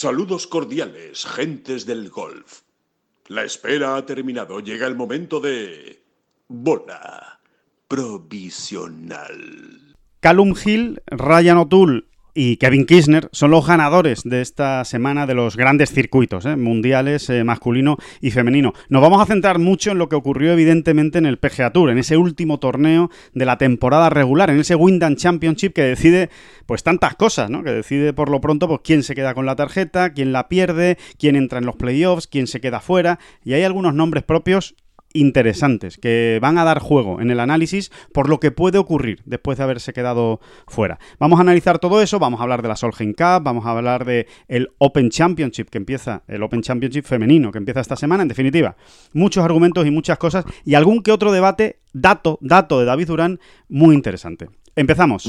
Saludos cordiales, gentes del golf. La espera ha terminado. Llega el momento de... Bola provisional. Callum Hill, Ryan O'Toole y Kevin Kirchner son los ganadores de esta semana de los grandes circuitos ¿eh? mundiales eh, masculino y femenino. Nos vamos a centrar mucho en lo que ocurrió evidentemente en el PGA Tour, en ese último torneo de la temporada regular, en ese Wyndham Championship que decide pues tantas cosas, ¿no? Que decide por lo pronto pues quién se queda con la tarjeta, quién la pierde, quién entra en los playoffs, quién se queda fuera y hay algunos nombres propios interesantes que van a dar juego en el análisis por lo que puede ocurrir después de haberse quedado fuera. Vamos a analizar todo eso, vamos a hablar de la Solheim Cup, vamos a hablar de el Open Championship que empieza, el Open Championship femenino que empieza esta semana, en definitiva, muchos argumentos y muchas cosas y algún que otro debate, dato, dato de David Durán muy interesante. Empezamos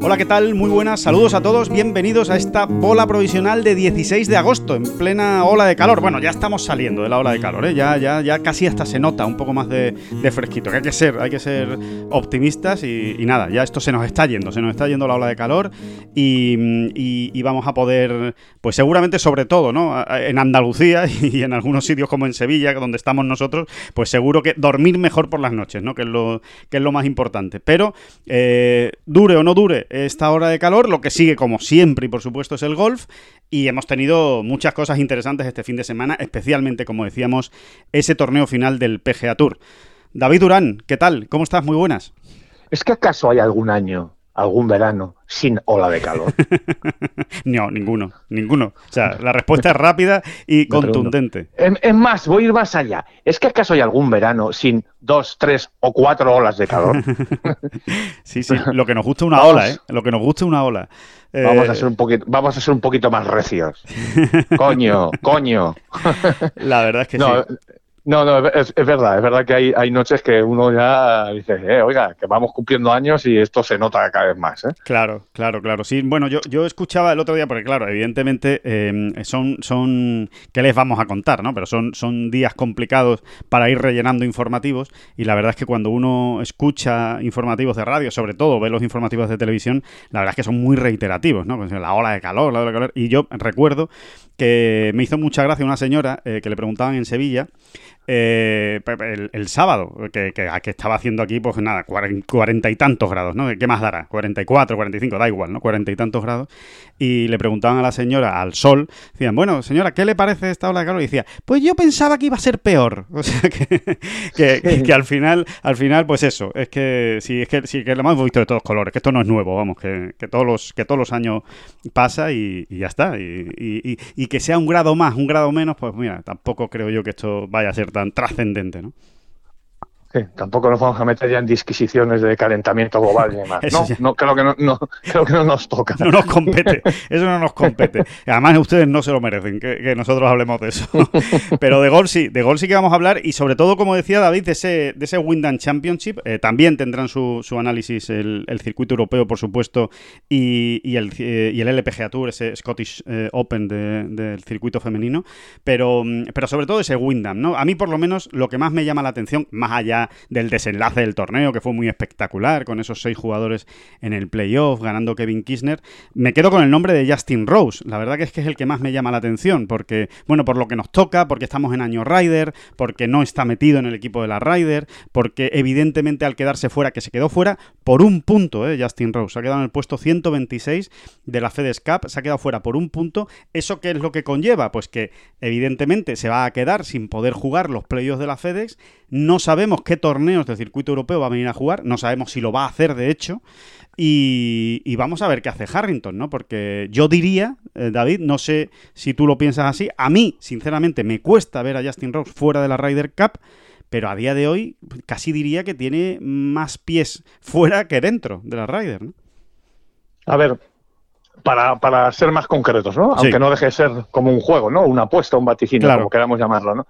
Hola, ¿qué tal? Muy buenas, saludos a todos, bienvenidos a esta bola provisional de 16 de agosto, en plena ola de calor. Bueno, ya estamos saliendo de la ola de calor, ¿eh? ya, ya, ya casi hasta se nota un poco más de, fresquito, que hay que ser, hay que ser optimistas y, nada, ya esto se nos está yendo, se nos está yendo la ola de calor y, vamos a poder, pues seguramente sobre todo, ¿no? En Andalucía y en algunos sitios como en Sevilla, donde estamos nosotros, pues seguro que dormir mejor por las noches, ¿no? Que es lo, que es lo más importante. Pero, eh, dure o no dure esta hora de calor. Lo que sigue, como siempre, y por supuesto, es el golf. Y hemos tenido muchas cosas interesantes este fin de semana, especialmente, como decíamos, ese torneo final del PGA Tour. David Durán, ¿qué tal? ¿Cómo estás? Muy buenas. ¿Es que acaso hay algún año algún verano sin ola de calor? no, ninguno, ninguno. O sea, la respuesta es rápida y contundente. Es más, voy a ir más allá. ¿Es que acaso hay algún verano sin dos, tres o cuatro olas de calor? sí, sí, lo que nos gusta una ola, ¿eh? Lo que nos gusta una ola. Vamos, a eh, ser un poquito, vamos a ser un poquito más recios. coño, coño. La verdad es que sí. No, no, es, verdad, es verdad que hay, hay noches que uno ya dice, eh, oiga, que vamos cumpliendo años y esto se nota cada vez más. ¿eh? Claro, claro, claro. Sí, bueno, yo, yo escuchaba el otro día, porque claro, evidentemente eh, son, son, ¿qué les vamos a contar? ¿no? Pero son, son días complicados para ir rellenando informativos y la verdad es que cuando uno escucha informativos de radio, sobre todo ve los informativos de televisión, la verdad es que son muy reiterativos, ¿no? Pues la ola de calor, la ola de calor. Y yo recuerdo que me hizo mucha gracia una señora que le preguntaban en Sevilla eh, el, sábado, que, que, estaba haciendo aquí, pues nada, cuarenta y tantos grados, ¿no? ¿Qué más dará? 44, 45, da igual, ¿no? Cuarenta y tantos grados. Y le preguntaban a la señora, al sol, decían, bueno, señora, ¿qué le parece esta ola de calor? Y decía, pues yo pensaba que iba a ser peor. O sea, que, que, al final, al final, pues eso, es que sí, es que sí, que lo hemos visto de todos colores, que esto no es nuevo, vamos, que, todos los, que todos los años pasa y, ya está. Y, y que sea un grado más, un grado menos, pues mira, tampoco creo yo que esto vaya a ser tan trascendente, ¿no? Sí, tampoco nos vamos a meter ya en disquisiciones de calentamiento global y demás. no, no, creo que no, creo que no nos toca. No nos compete, eso no nos compete. Además, ustedes no se lo merecen, que, nosotros hablemos de eso. Pero de gol sí, de gol sí que vamos a hablar y sobre todo, como decía David, de ese, de ese Windham Championship. Eh, también tendrán su, su análisis el, circuito europeo, por supuesto, y, y, el, eh, y el LPGA Tour, ese Scottish eh, Open del circuito femenino. Pero, mm, pero sobre todo ese Windham, ¿no? A mí, por lo menos, lo que más me llama la atención, más allá del desenlace del torneo, que fue muy espectacular, con esos seis jugadores en el playoff, ganando Kevin Kirchner. Me quedo con el nombre de Justin Rose. La verdad que es que es el que más me llama la atención, porque, bueno, por lo que nos toca, porque estamos en año Ryder, porque no está metido en el equipo de la Ryder, porque evidentemente al quedarse fuera, que se quedó fuera por un punto, ¿eh? Justin Rose. Se ha quedado en el puesto 126 de la FedEx Cup, se ha quedado fuera por un punto. ¿Eso qué es lo que conlleva? Pues que evidentemente se va a quedar sin poder jugar los playoffs de la FedEx. No sabemos qué torneos del circuito europeo va a venir a jugar, no sabemos si lo va a hacer de hecho, y, vamos a ver qué hace Harrington, ¿no? Porque yo diría, eh, David, no sé si tú lo piensas así, a mí, sinceramente, me cuesta ver a Justin Rose fuera de la Ryder Cup, pero a día de hoy casi diría que tiene más pies fuera que dentro de la Ryder, ¿no? A ver, para, para ser más concretos, ¿no? Sí. Aunque no deje de ser como un juego, ¿no? Una apuesta, un vaticinio, Claro. como queramos llamarlo, ¿no?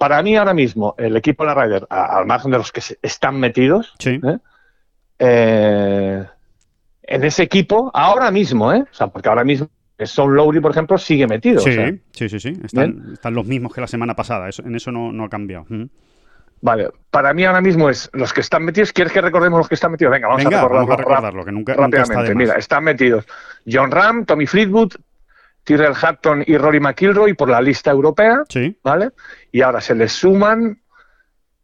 Para mí ahora mismo, el equipo de la Ryder, al margen de los que se- están metidos, Sí. ¿eh? Eh, en ese equipo, ahora mismo, ¿eh? O sea, porque ahora mismo Son Lowry, por ejemplo, sigue metido. Sí, o sea, sí, sí, sí. Están, están los mismos que la semana pasada. Eso, en eso no, no ha cambiado. Vale, para mí ahora mismo es los que están metidos. ¿Quieres que recordemos los que están metidos? Venga, vamos Venga, a recordarlo, vamos a recordarlo, que nunca, nunca está rápidamente. de más. Mira, están metidos John Ram, Tommy Fleetwood, Tyrrell Hatton y Rory McIlroy por la lista europea, Sí, ¿vale? Y ahora se les suman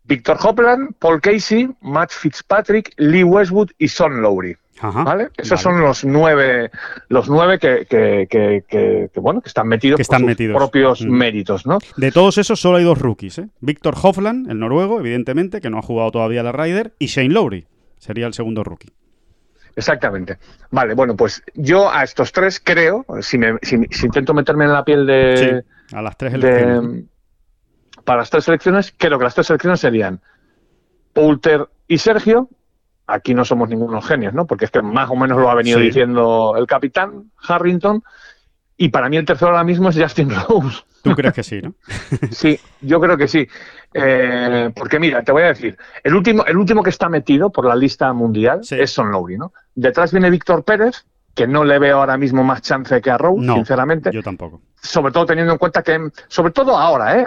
Victor Hopland, Paul Casey, Matt Fitzpatrick, Lee Westwood y Son Lowry, ajá. ¿vale? Esos vale. son los nueve, los nueve que, que- que- que- que, bueno, que están metidos Que están por sus metidos. propios Mm. méritos, ¿no? De todos esos solo hay dos rookies, ¿eh? Víctor Hofland, el noruego, evidentemente, que no ha jugado todavía la Ryder, y Shane Lowry, sería el segundo rookie. Exactamente. Vale, bueno, pues yo a estos tres creo, si, me- si- si intento meterme en la piel de, sí, a las tres de- elecciones. para las tres selecciones, creo que las tres selecciones serían Poulter y Sergio. Aquí no somos ningunos genios, ¿no? Porque es que más o menos lo ha venido Sí. diciendo el capitán Harrington. Y para mí el tercero ahora mismo es Justin Rose. ¿Tú crees que sí, no? Sí, yo creo que sí. Eh, porque mira, te voy a decir, el último, el último que está metido por la lista mundial Sí. es Son Lowry, ¿no? Detrás viene Víctor Pérez, que no le veo ahora mismo más chance que a Rose, No, sinceramente. yo tampoco. Sobre todo teniendo en cuenta que, sobre todo ahora, ¿eh?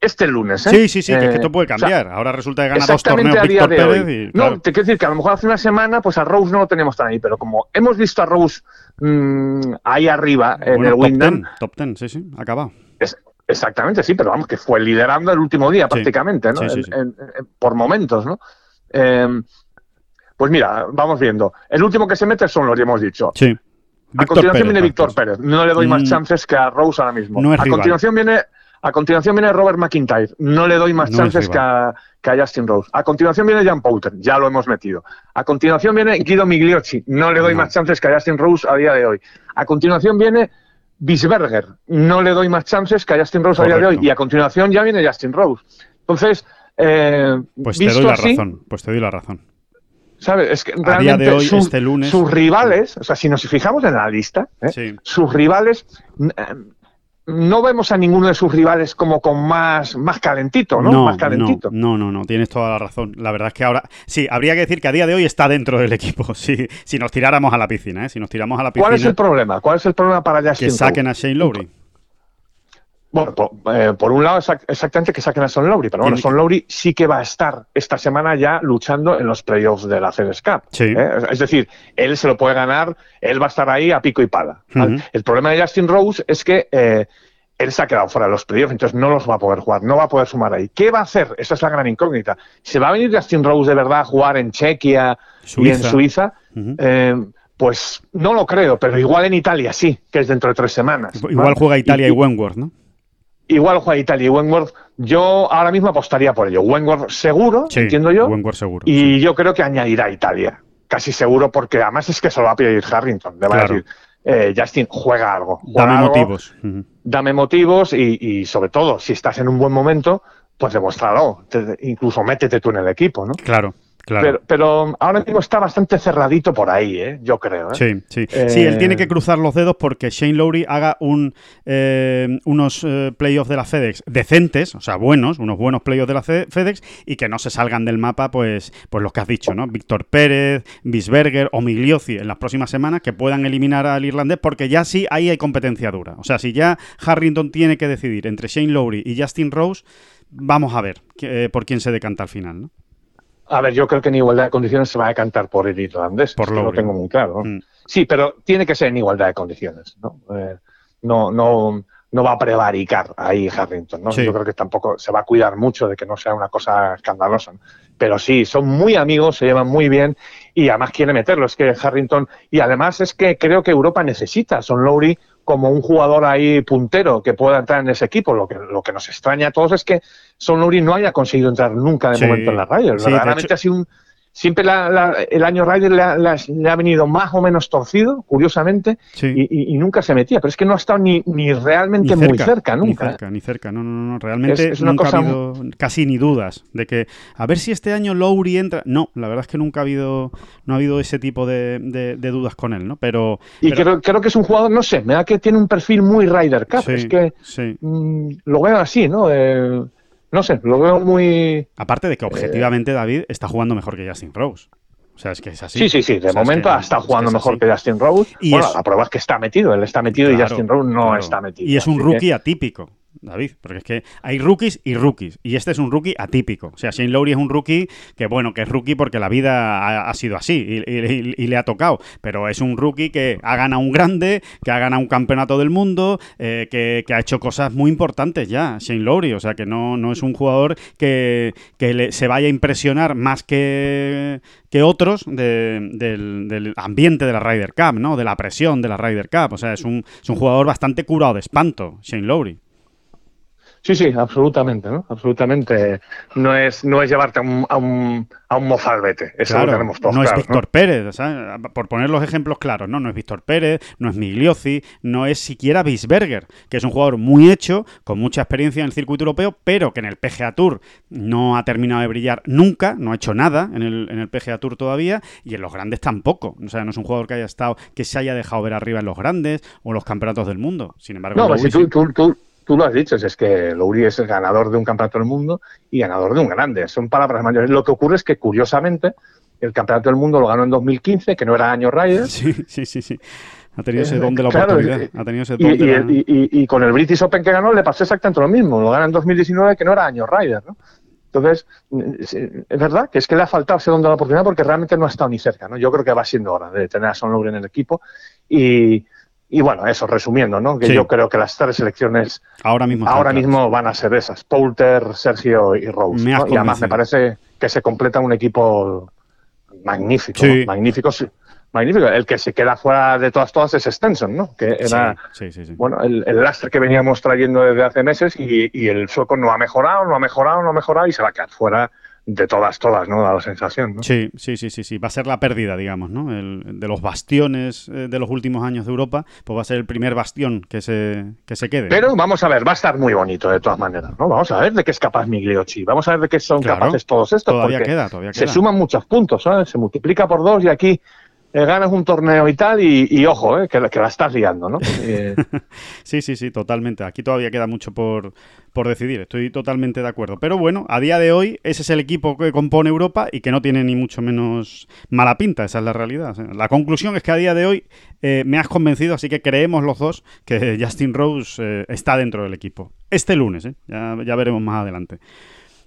Este lunes, ¿eh? Sí, sí, sí, que es que Eh, esto puede o sea, cambiar. Ahora resulta que gana dos torneos a día Víctor de Pérez hoy. y... No, te quiero decir que a lo mejor hace una semana, pues a Rose no lo teníamos tan ahí, pero como hemos visto a Rose mm, ahí arriba en el top Wyndham, ten, top ten, sí, sí, acabado. Exactamente, sí, pero vamos, que fue liderando el último día Sí, prácticamente, ¿no? sí, sí, En- sí. en- en- por momentos, ¿no? Eh, pues mira, vamos viendo. El último que se mete son los que hemos dicho. Sí. A continuación viene Víctor. Pérez. No le doy más Mm, chances que a Rose ahora mismo. no es a rival. continuación viene a continuación viene Robert McIntyre. No le doy más No chances que a, que a Justin Rose. A continuación viene Jan Poulter. Ya lo hemos metido. A continuación viene Guido Migliocci. No le doy No. más chances que a Justin Rose a día de hoy. A continuación viene Bisberger. No le doy más chances que a Justin Rose a día de hoy. Y a continuación ya viene Justin Rose. Entonces, eh, Pues te doy la así, razón, pues te doy la razón. ¿sabes? Es que día realmente de hoy, este lunes- sus rivales, o sea, si nos fijamos en la lista, ¿eh? Sí. sus rivales, eh, no vemos a ninguno de sus rivales como con más, más calentito, ¿no? más calentito. no, no, no, tienes toda la razón. La verdad es que ahora, sí, habría que decir que a día de hoy está dentro del equipo. Sí, si nos tiráramos a la piscina, ¿eh? si nos tiramos a la piscina, ¿Cuál es el problema? ¿Cuál es el problema para Justin que saquen a Shane Lowry. Bueno, por, eh, por un lado, exact- exactamente que saquen a Son Lowry, pero bueno, Son Lowry sí que va a estar esta semana ya luchando en los playoffs de la FedEx Cup. Sí. ¿eh? Es decir, él se lo puede ganar, él va a estar ahí a pico y pala. El problema de Justin Rose es que eh, él se ha quedado fuera de los playoffs, entonces no los va a poder jugar, no va a poder sumar ahí. ¿Qué va a hacer? Esa es la gran incógnita. ¿Se va a venir Justin Rose de verdad a jugar en Chequia y en Suiza. Eh, pues no lo creo, pero igual en Italia sí, que es dentro de tres semanas. Igual ¿vale? juega Italia y, y Wentworth, ¿no? Igual juega Italia y Wentworth. Yo ahora mismo apostaría por ello. Wentworth seguro, Sí, entiendo yo. Wentworth seguro. y sí. yo creo que añadirá Italia. Casi seguro, porque además es que se lo va a pedir Harrington. Le va Claro. a decir, eh, Justin, juega algo. juega Dame algo, motivos. Dame motivos y, y sobre todo, si estás en un buen momento, pues demuéstralo. Te- incluso métete tú en el equipo, ¿no? Claro, claro. Pero, pero ahora mismo está bastante cerradito por ahí, ¿eh? yo creo. ¿eh? Sí, sí. Eh, Sí, él tiene que cruzar los dedos porque Shane Lowry haga un, eh, unos eh, playoffs de la FedEx decentes, o sea, buenos, unos buenos playoffs de la Fe- FedEx y que no se salgan del mapa, pues, pues los que has dicho, ¿no? Víctor Pérez, Bisberger o Migliozzi en las próximas semanas que puedan eliminar al irlandés porque ya sí ahí hay competencia dura. O sea, si ya Harrington tiene que decidir entre Shane Lowry y Justin Rose, vamos a ver eh, por quién se decanta al final, ¿no? A ver, yo creo que en igualdad de condiciones se va a decantar por el irlandés. Por lo Lowry. tengo muy claro. ¿no? Mm. Sí, pero tiene que ser en igualdad de condiciones. No, Eh, no, no, no va a prevaricar ahí Harrington. ¿no? Sí. Yo creo que tampoco se va a cuidar mucho de que no sea una cosa escandalosa. ¿no? Pero sí, son muy amigos, se llevan muy bien y además quiere meterlo. Es que Harrington. Y además es que creo que Europa necesita a Son Lowry como un jugador ahí puntero que pueda entrar en ese equipo. Lo que, lo que nos extraña a todos es que Son Lowry no haya conseguido entrar nunca de Sí. momento en la Ryder. Sí, Verdaderamente ha sido un, siempre el año Ryder le ha, venido más o menos torcido, curiosamente, y, nunca se metía. Pero es que no ha estado ni, ni realmente muy cerca, nunca. Ni cerca, ni cerca. No, no, no, realmente nunca ha habido casi ni dudas de que a ver si este año Lowry entra. No, la verdad es que nunca ha habido, no ha habido ese tipo de, dudas con él, ¿no? Pero. Y Creo, creo, que es un jugador, no sé, me da que tiene un perfil muy Ryder Cup. es que mm, lo veo así, ¿no? No sé, lo veo muy... Aparte de que objetivamente David está jugando mejor que Justin Rose. O sea, es que es así. Sí, sí, sí. De momento está jugando mejor que Justin Rose. Y bueno, la prueba es que está metido. Él está metido y Justin Rose no está metido. Y es un rookie atípico. David, porque es que hay rookies y rookies, y este es un rookie atípico. O sea, Shane Lowry es un rookie que, bueno, que es rookie porque la vida ha, sido así y, le ha tocado, pero es un rookie que ha ganado un grande, que ha ganado un campeonato del mundo, eh, que, ha hecho cosas muy importantes ya, Shane Lowry. O sea, que no, no es un jugador que, se vaya a impresionar más que, que otros del, ambiente de la Ryder Cup, ¿no? De la presión de la Ryder Cup. O sea, es un, es un jugador bastante curado de espanto, Shane Lowry. Sí, sí, absolutamente, ¿no? Absolutamente. No es, no es llevarte a un, a un, a un mozalbete, eso lo tenemos todos No es Víctor Pérez, por poner los ejemplos claros, ¿no? No es Víctor Pérez, no es Migliosi, no es siquiera Bisberger, que es un jugador muy hecho, con mucha experiencia en el circuito europeo, pero que en el PGA Tour no ha terminado de brillar nunca, no ha hecho nada en el, en el PGA Tour todavía, y en los grandes tampoco. O sea, no es un jugador que haya estado, que se haya dejado ver arriba en los grandes o los campeonatos del mundo. Sin embargo, no, si tú, tú tú lo has dicho, es que Lowry es el ganador de un campeonato del mundo y ganador de un grande. Son palabras mayores. Lo que ocurre es que, curiosamente, el campeonato del mundo lo ganó en 2015, que no era año Ryder. Sí, sí, sí, sí. Ha tenido ese don de la oportunidad. Ha tenido ese don y, y, con el British Open que ganó le pasó exactamente lo mismo. Lo gana en 2019, que no era año Ryder, ¿no? Entonces, es verdad que es que le ha faltado ese don de la oportunidad porque realmente no ha estado ni cerca, ¿no? Yo creo que va siendo hora de tener a Son Lowry en el equipo y, y bueno, eso, resumiendo, ¿no? Que yo creo que las tres selecciones ahora mismo, ahora mismo van a ser esas: Poulter, Sergio y Rose. y además me parece que se completa un equipo magnífico, magnífico, magnífico. El que se queda fuera de todas todas es Stenson, ¿no? Que era bueno el, el, lastre que veníamos trayendo desde hace meses y, y el sueco no ha mejorado, no ha mejorado, no ha mejorado y se va a quedar fuera de todas, todas, ¿no? Da la sensación, ¿no? Sí, sí, sí, sí, sí. Va a ser la pérdida, digamos, ¿no? El, de los bastiones eh, de los últimos años de Europa, pues va a ser el primer bastión que se, que se quede. Pero vamos a ver, va a estar muy bonito de todas maneras, ¿no? Vamos a ver de qué es capaz Migliochi, vamos a ver de qué son capaces todos estos. Todavía queda, todavía queda. Se suman muchos puntos, ¿sabes? Se multiplica por dos y aquí eh, ganas un torneo y tal, y, ojo, eh, que, la estás liando, ¿no? Eh, sí, sí, sí, totalmente. Aquí todavía queda mucho por, por decidir, estoy totalmente de acuerdo. Pero bueno, a día de hoy ese es el equipo que compone Europa y que no tiene ni mucho menos mala pinta, esa es la realidad. La conclusión es que a día de hoy me has convencido, así que creemos los dos que Justin Rose está dentro del equipo. Este lunes, ya, ya veremos más adelante.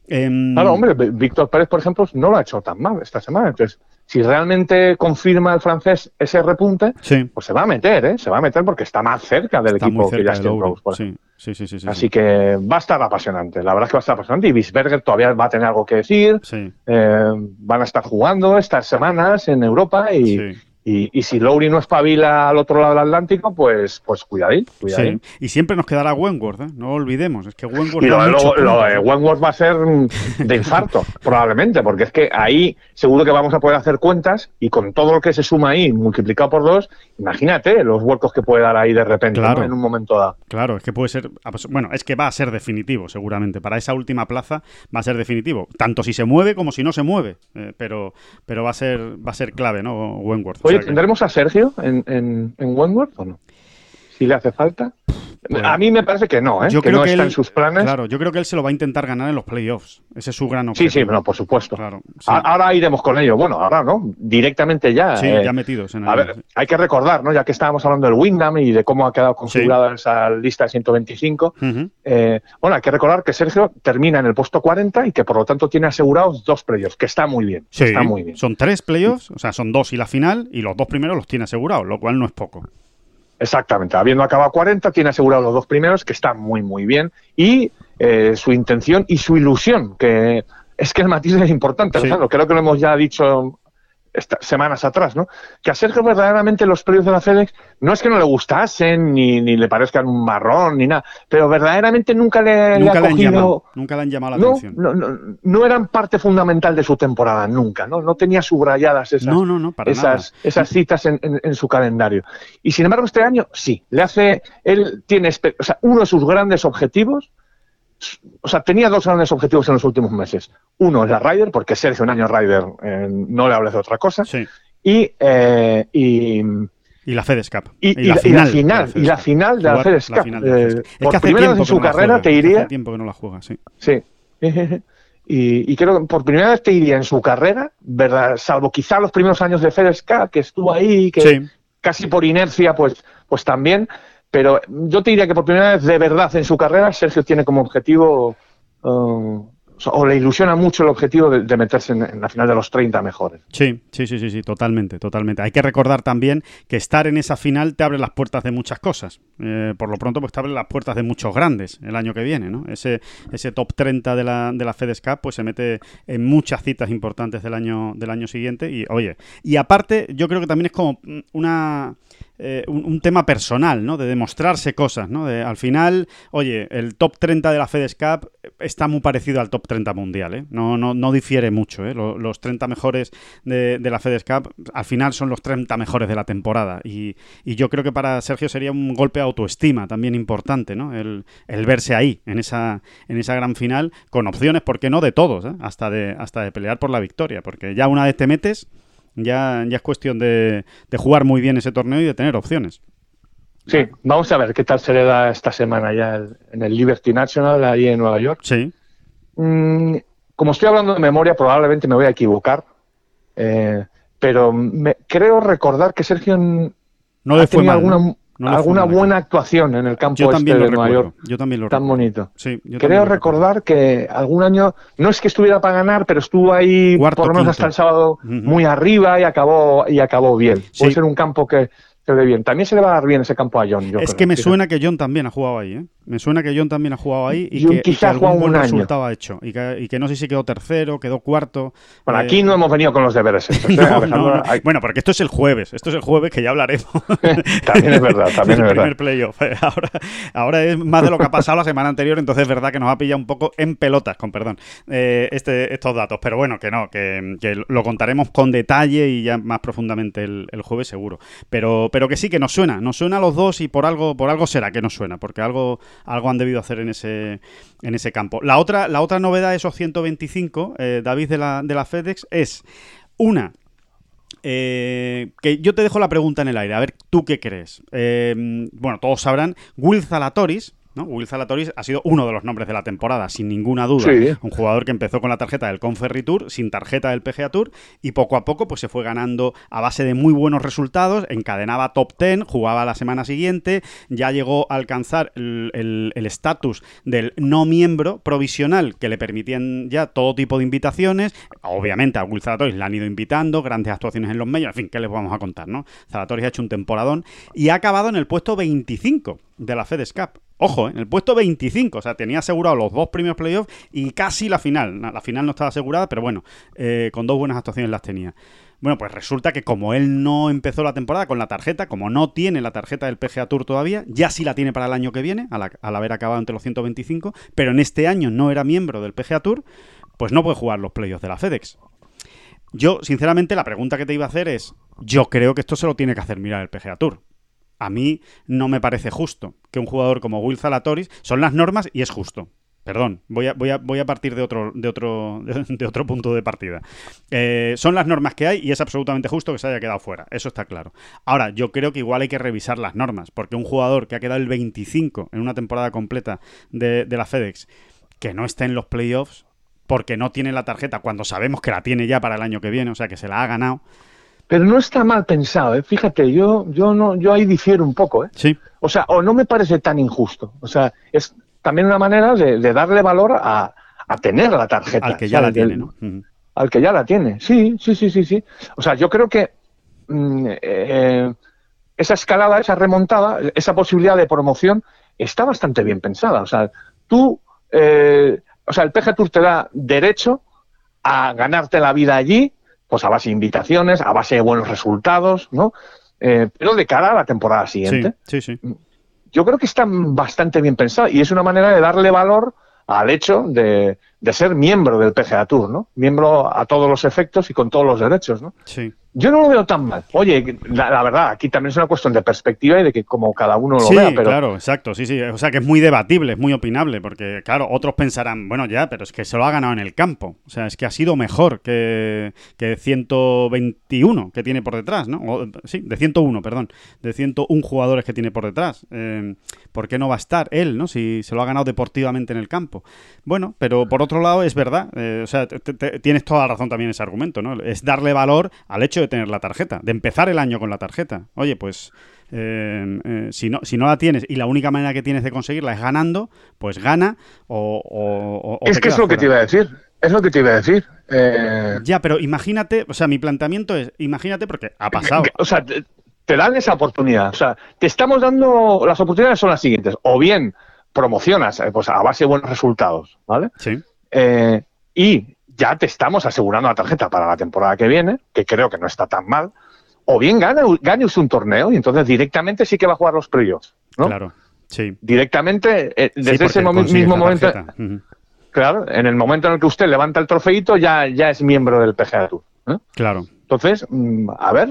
Em, claro, hombre, Víctor Pérez, por ejemplo, no lo ha hecho tan mal esta semana. Entonces, si realmente confirma el francés ese repunte, pues se va a meter, ¿eh? Se va a meter porque está más cerca del equipo que Justin Rose. Sí, sí, sí, Así que va a estar apasionante. La verdad es que va a estar apasionante. Y Bisberger todavía va a tener algo que decir. Eh, van a estar jugando estas semanas en Europa y, y, si Lowry no espabila al otro lado del Atlántico, pues, pues cuidadín, cuidadín. Y siempre nos quedará Wentworth, ¿eh? no olvidemos. Es que Wentworth, y lo, Wentworth va a ser de infarto, probablemente, porque es que ahí seguro que vamos a poder hacer cuentas y con todo lo que se suma ahí multiplicado por dos, imagínate los huecos que puede dar ahí de repente en un momento dado. Claro, es que puede ser. Bueno, es que va a ser definitivo, seguramente. Para esa última plaza va a ser definitivo. Tanto si se mueve como si no se mueve. Eh, pero, pero va a ser, va a ser clave, ¿no? Wentworth. ¿Tendremos a Sergio en, en, en Wentworth o no? Si le hace falta a mí me parece que no, ¿eh? Yo que creo no que está en sus planes. Claro, yo creo que él se lo va a intentar ganar en los playoffs. Ese es su gran objetivo. Sí, sí, bueno, por supuesto. Claro, Ahora iremos con ello. Bueno, ahora no, directamente ya. Sí, eh, ya metidos en A ver, hay que recordar, ¿no? Ya que estábamos hablando del Windham y de cómo ha quedado configurada esa lista de 125. Eh, bueno, hay que recordar que Sergio termina en el puesto 40 y que por lo tanto tiene asegurados dos playoffs, que está muy bien. Sí, está muy bien. Son tres playoffs, o sea, son dos y la final, y los dos primeros los tiene asegurados, lo cual no es poco. Exactamente, habiendo acabado 40, tiene asegurado los dos primeros, que están muy, muy bien, y eh, su intención y su ilusión, que es que el matiz es importante, creo que lo hemos ya dicho semanas atrás, ¿no? Que a Sergio verdaderamente los premios de la FedEx no es que no le gustasen, ni, ni le parezcan un marrón, ni nada, pero verdaderamente nunca le, nunca le, han llamado, nunca le han llamado la atención. No, no, no, eran parte fundamental de su temporada, nunca, ¿no? No tenía subrayadas esas, esas, esas citas en, en, su calendario. Y sin embargo, este año sí, le hace, él tiene, o sea, uno de sus grandes objetivos o sea, tenía dos grandes objetivos en los últimos meses. Uno es la Ryder, porque Sergio un año Ryder eh, no le hables de otra cosa. Sí. Y, eh, y, y, la FedEx Cup. Y, la, final, y la final de la FedEx Cup. Por primera vez en su carrera te iría. Hace tiempo que no la juega, sí. Sí. y, creo que por primera vez te iría en su carrera, ¿verdad? Salvo quizá los primeros años de FedEx Cup, que estuvo ahí, que casi por inercia, pues, pues también pero yo te diría que por primera vez de verdad en su carrera Sergio tiene como objetivo uh, o le ilusiona mucho el objetivo de, meterse en, la final de los 30 mejores. Sí, sí, sí, sí, sí, totalmente, totalmente. Hay que recordar también que estar en esa final te abre las puertas de muchas cosas. Eh, por lo pronto, pues te abre las puertas de muchos grandes el año que viene, ¿no? Ese, ese top 30 de la, de la FedEx Cup, pues se mete en muchas citas importantes del año, del año siguiente. Y oye, y aparte, yo creo que también es como una eh, un, tema personal, ¿no? De demostrarse cosas, ¿no? De, al final, oye, el top 30 de la FedEx Cup está muy parecido al top 30 mundial, ¿eh? No, no, no difiere mucho, ¿eh? Los, 30 mejores de, la FedEx Cup al final son los 30 mejores de la temporada y, yo creo que para Sergio sería un golpe de autoestima también importante, ¿no? El, verse ahí, en esa, en esa gran final, con opciones, ¿por qué no? De todos, ¿eh? Hasta de, hasta de pelear por la victoria, porque ya una vez te metes ya, ya es cuestión de, jugar muy bien ese torneo y de tener opciones. Sí, vamos a ver qué tal se le da esta semana ya en el Liberty National ahí en Nueva York. Sí. Mm, como estoy hablando de memoria, probablemente me voy a equivocar, eh, pero me, creo recordar que Sergio no le fue alguna, alguna buena actuación en el campo este de Nueva York. Yo también lo Tan bonito. Sí, Creo recordar que algún año, no es que estuviera para ganar, pero estuvo ahí por lo menos hasta el sábado muy arriba y acabó, y acabó bien. Puede ser un campo que, se ve bien. También se le va a dar bien ese campo a John. es que me suena que John también ha jugado ahí, ¿eh? Me suena que John también ha jugado ahí y que, y algún buen resultado ha hecho. Y que, no sé si quedó tercero, quedó cuarto. Bueno, aquí eh, no hemos venido con los deberes. ¿eh? Bueno, porque esto es el jueves. Esto es el jueves que ya hablaremos. también es verdad, también es verdad. primer playoff. Ahora, ahora es más de lo que ha pasado la semana anterior, entonces es verdad que nos ha pillado un poco en pelotas, con perdón, eh, este, estos datos. Pero bueno, que no, que, lo contaremos con detalle y ya más profundamente el, el, jueves seguro. Pero, pero que sí, que nos suena. Nos suena a los dos y por algo, por algo será que nos suena, porque algo algo han debido hacer en ese, en ese campo. La otra, la otra novedad de esos 125, eh, David de la, de la FedEx, es una, eh, que yo te dejo la pregunta en el aire, a ver, ¿tú qué crees? Eh, bueno, todos sabrán, Will Zalatoris, ¿no? Will Zalatoris ha sido uno de los nombres de la temporada, sin ninguna duda. Un jugador que empezó con la tarjeta del Conferry Tour, sin tarjeta del PGA Tour, y poco a poco pues, se fue ganando a base de muy buenos resultados, encadenaba top 10, jugaba la semana siguiente, ya llegó a alcanzar el estatus del no miembro provisional que le permitían ya todo tipo de invitaciones. Obviamente a Will Zalatoris le han ido invitando, grandes actuaciones en los medios, en fin, ¿qué les vamos a contar? ¿no? Zalatoris ha hecho un temporadón y ha acabado en el puesto 25 de la FedEx Cup. Ojo, en el puesto 25, o sea, tenía asegurado los dos primeros playoffs y casi la final. La final no estaba asegurada, pero bueno, eh, con dos buenas actuaciones las tenía. Bueno, pues resulta que como él no empezó la temporada con la tarjeta, como no tiene la tarjeta del PGA Tour todavía, ya sí la tiene para el año que viene, al, haber acabado entre los 125, pero en este año no era miembro del PGA Tour, pues no puede jugar los playoffs de la FedEx. Yo, sinceramente, la pregunta que te iba a hacer es, yo creo que esto se lo tiene que hacer mirar el PGA Tour a mí no me parece justo que un jugador como Will Zalatoris, son las normas y es justo. Perdón, voy a, voy a, voy a partir de otro, de otro, de, otro punto de partida. Eh, son las normas que hay y es absolutamente justo que se haya quedado fuera, eso está claro. Ahora, yo creo que igual hay que revisar las normas, porque un jugador que ha quedado el 25 en una temporada completa de, de la FedEx, que no esté en los playoffs, porque no tiene la tarjeta, cuando sabemos que la tiene ya para el año que viene, o sea que se la ha ganado, pero no está mal pensado, ¿eh? fíjate, yo, yo no, yo ahí difiero un poco, ¿eh? Sí. O sea, o no me parece tan injusto. O sea, es también una manera de, darle valor a, tener la tarjeta. Al que ya la tiene, ¿no? Al que ya la tiene, sí, sí, sí, sí, sí. O sea, yo creo que mm, eh, esa escalada, esa remontada, esa posibilidad de promoción está bastante bien pensada. O sea, tú, eh, o sea, el PG Tour te da derecho a ganarte la vida allí, pues a base de invitaciones, a base de buenos resultados, ¿no? Eh, pero de cara a la temporada siguiente. Sí, sí, sí. Yo creo que está bastante bien pensado y es una manera de darle valor al hecho de, de ser miembro del PGA Tour, ¿no? Miembro a todos los efectos y con todos los derechos, ¿no? Sí. Yo no lo veo tan mal. Oye, la, la, verdad, aquí también es una cuestión de perspectiva y de que como cada uno lo sí, vea. Pero... claro, exacto, sí, sí. O sea que es muy debatible, es muy opinable, porque claro, otros pensarán, bueno, ya, pero es que se lo ha ganado en el campo. O sea, es que ha sido mejor que, que 121 que tiene por detrás, ¿no? O, sí, de 101, perdón. De 101 jugadores que tiene por detrás. Eh, ¿Por qué no va a estar él, ¿no? Si se lo ha ganado deportivamente en el campo. Bueno, pero por otro lado es verdad, eh, o sea, te, te, tienes toda la razón también ese argumento, ¿no? Es darle valor al hecho de tener la tarjeta, de empezar el año con la tarjeta. Oye, pues eh, eh, si, no, si no la tienes y la única manera que tienes de conseguirla es ganando, pues gana o... o, o es que es lo fuera. que te iba a decir. Es lo que te iba a decir. Eh... Ya, pero imagínate, o sea, mi planteamiento es, imagínate porque ha pasado. O sea, te, te dan esa oportunidad. O sea, te estamos dando, las oportunidades son las siguientes. O bien promocionas pues, a base de buenos resultados, ¿vale? Sí. Y ya te estamos asegurando la tarjeta para la temporada que viene, que creo que no está tan mal, o bien gane, gane un torneo y entonces directamente sí que va a jugar los playoffs, ¿no? Claro, sí. Directamente, eh, desde sí, ese mismo momento, claro, en el momento en el que usted levanta el trofeito ya, ya es miembro del PGA Tour. ¿eh? Claro. Entonces, a ver,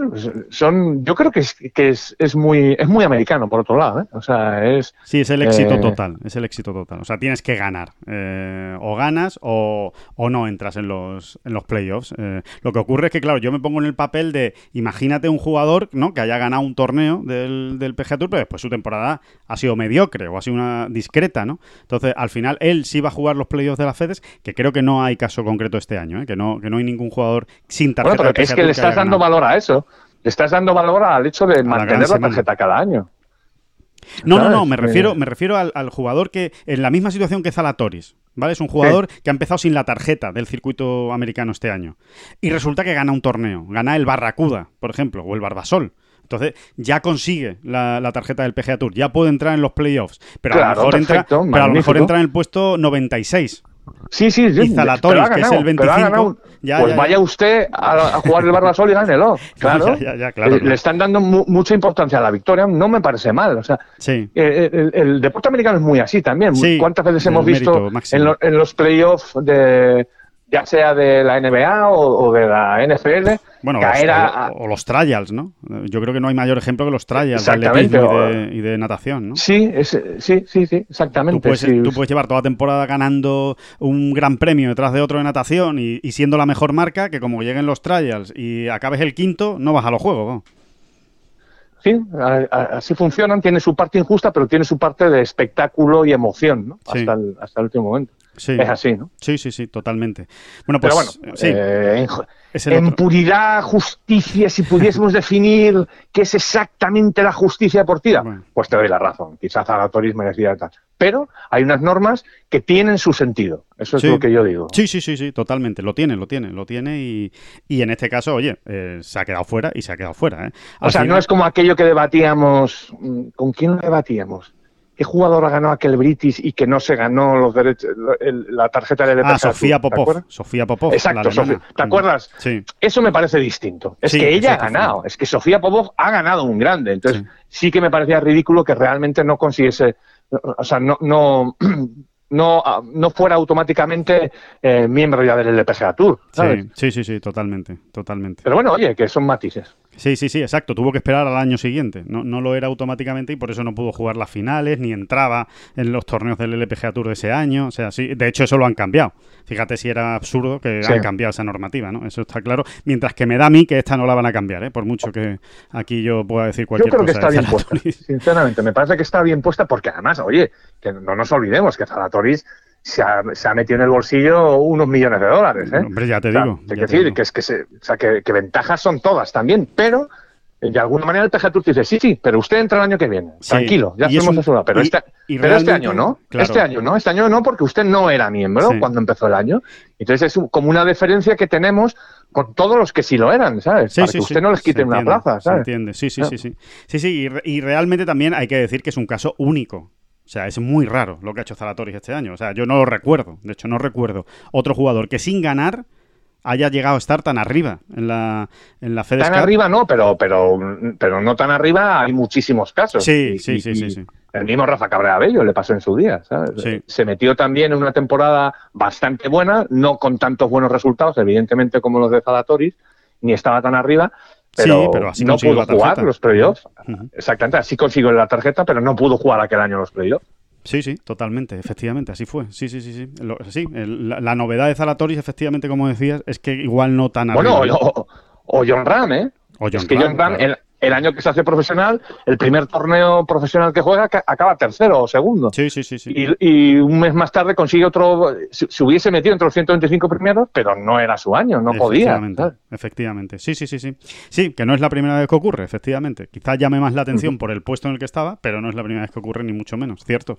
son, yo creo que es, que es, es muy, es muy americano por otro lado, ¿eh? O sea, es. Sí, es el éxito eh... total, es el éxito total. O sea, tienes que ganar, eh, o ganas o, o, no entras en los, en los playoffs. Eh, lo que ocurre es que, claro, yo me pongo en el papel de, imagínate un jugador, ¿no? Que haya ganado un torneo del, del PGA Tour, pero después su temporada ha sido mediocre o ha sido una discreta, ¿no? Entonces, al final él sí va a jugar los playoffs de la FEDES, que creo que no hay caso concreto este año, que no, que no hay ningún jugador sin tarjeta. Bueno, pero es que le estás dando valor a eso. Le estás dando valor al hecho de mantener la, la tarjeta cada año. No, no, no, me refiero, me refiero al, al, jugador que, en la misma situación que Zalatoris, ¿vale? Es un jugador sí. que ha empezado sin la tarjeta del circuito americano este año. Y resulta que gana un torneo, gana el Barracuda, por ejemplo, o el Barbasol. Entonces ya consigue la, la, tarjeta del PGA Tour, ya puede entrar en los playoffs, pero, claro, a, lo mejor perfecto, entra, pero a lo mejor entra en el puesto 96. Sí, sí, sí. Y Zalatoris, que es el 25. Ya, pues ya, vaya usted a, a, jugar el Barbasol y gánelo. Claro. claro, claro. Le están dando mu mucha importancia a la victoria, no me parece mal. O sea, sí. eh, el, el, deporte americano es muy así también. Sí, ¿Cuántas veces hemos visto en, lo, en, los playoffs de ya sea de la NBA o, o de la NFL, bueno, caer los, a, o, o, los trials, ¿no? Yo creo que no hay mayor ejemplo que los trials de atletismo y de, y de, natación, ¿no? Sí, es, sí, sí, sí, exactamente. Tú puedes, sí. tú puedes, llevar toda la temporada ganando un gran premio detrás de otro de natación y, y, siendo la mejor marca, que como lleguen los trials y acabes el quinto, no vas a los juegos, ¿no? Sí, así funcionan, tiene su parte injusta, pero tiene su parte de espectáculo y emoción, ¿no? Sí. Hasta, el, hasta el último momento. Sí. Es así, ¿no? Sí, sí, sí, totalmente. Bueno, pues Pero bueno, sí. eh, en, puridad, justicia, si pudiésemos definir qué es exactamente la justicia deportiva, bueno. pues te doy la razón. Quizás Zalatoris merecía tal. Pero hay unas normas que tienen su sentido. Eso es sí. lo que yo digo. Sí, sí, sí, sí, totalmente. Lo tiene, lo tiene, lo tiene. Y, y en este caso, oye, eh, se ha quedado fuera y se ha quedado fuera. ¿eh? o sea, final... no es como aquello que debatíamos. mm, ¿Con quién lo debatíamos? ¿Qué jugador ganó aquel British y que no se ganó los derechos, la tarjeta de Ah, Sofía Popov. Sofía Popov. Exacto, Sofía. ¿Te acuerdas? Sí. Eso me parece distinto. Es sí, que ella ha ganado. Es que Sofía Popov ha ganado un grande. Entonces, sí. sí. que me parecía ridículo que realmente no consiguiese. O sea, no. no no, no fuera automáticamente eh, miembro ya del LPGA Tour. ¿sabes? Sí, sí, sí, totalmente, totalmente. Pero bueno, oye, que son matices. Sí, sí, sí, exacto. Tuvo que esperar al año siguiente. No, no lo era automáticamente y por eso no pudo jugar las finales ni entraba en los torneos del LPGA Tour de ese año. O sea, sí, de hecho eso lo han cambiado. Fíjate si era absurdo que sí. han cambiado esa normativa, ¿no? Eso está claro. Mientras que me da a mí que esta no la van a cambiar, ¿eh? Por mucho que aquí yo pueda decir cualquier cosa. Yo creo cosa que está bien puesta, sinceramente. Me parece que está bien puesta porque además, oye, que no nos olvidemos que Zalatoris se ha, se ha, metido en el bolsillo unos millones de dólares. ¿eh? Hombre, ya te o sea, digo. Que decir digo. que, es que, se, o sea, que, que, ventajas son todas también, pero de alguna manera el PGA Tour dice, sí, sí, pero usted entra el año que viene, sí. tranquilo, ya hemos asegurado, pero, y, este, y pero este año no, claro. este año no, este año no, porque usted no era miembro sí. cuando empezó el año. Entonces es como una diferencia que tenemos con todos los que sí lo eran, ¿sabes? Sí, Para sí, que usted no les quite una plaza, ¿sabes? Se entiende, sí, sí, sí, sí. Sí, sí, y, y realmente también hay que decir que es un caso único. O sea, es muy raro lo que ha hecho Zalatoris este año. O sea, yo no lo recuerdo. De hecho, no recuerdo otro jugador que sin ganar haya llegado a estar tan arriba en la, en la FedEx Tan Cup. arriba no, pero, pero, pero no tan arriba hay muchísimos casos. Sí, sí, y- sí, sí, sí. El mismo Rafa Cabrera Bello le pasó en su día. ¿sabes? Sí. Se metió también en una temporada bastante buena, no con tantos buenos resultados, evidentemente, como los de Zalatoris, ni estaba tan arriba, pero, Sí, pero así no pudo la jugar los playoffs. Exactamente, así consiguió la tarjeta, pero no pudo jugar aquel año los playoffs. Sí, sí, totalmente, efectivamente, así fue. Sí, sí, sí, sí. Lo- sí, el- la, la novedad de Zalatoris, efectivamente, como decías, es que igual no tan Bueno, arriba. o, o- o John Ram, ¿eh? O John es que Ram, John Ram, claro. el, el año que se hace profesional, el primer torneo profesional que juega, ca- acaba tercero o segundo. Sí, sí, sí, sí. Y, y un mes más tarde consigue otro. Se, se hubiese metido entre los 125 primeros, pero no era su año, no podía. Efectivamente. Sí, sí, sí, sí. Sí, que no es la primera vez que ocurre, efectivamente. Quizás llame más la atención por el puesto en el que estaba, pero no es la primera vez que ocurre, ni mucho menos, cierto.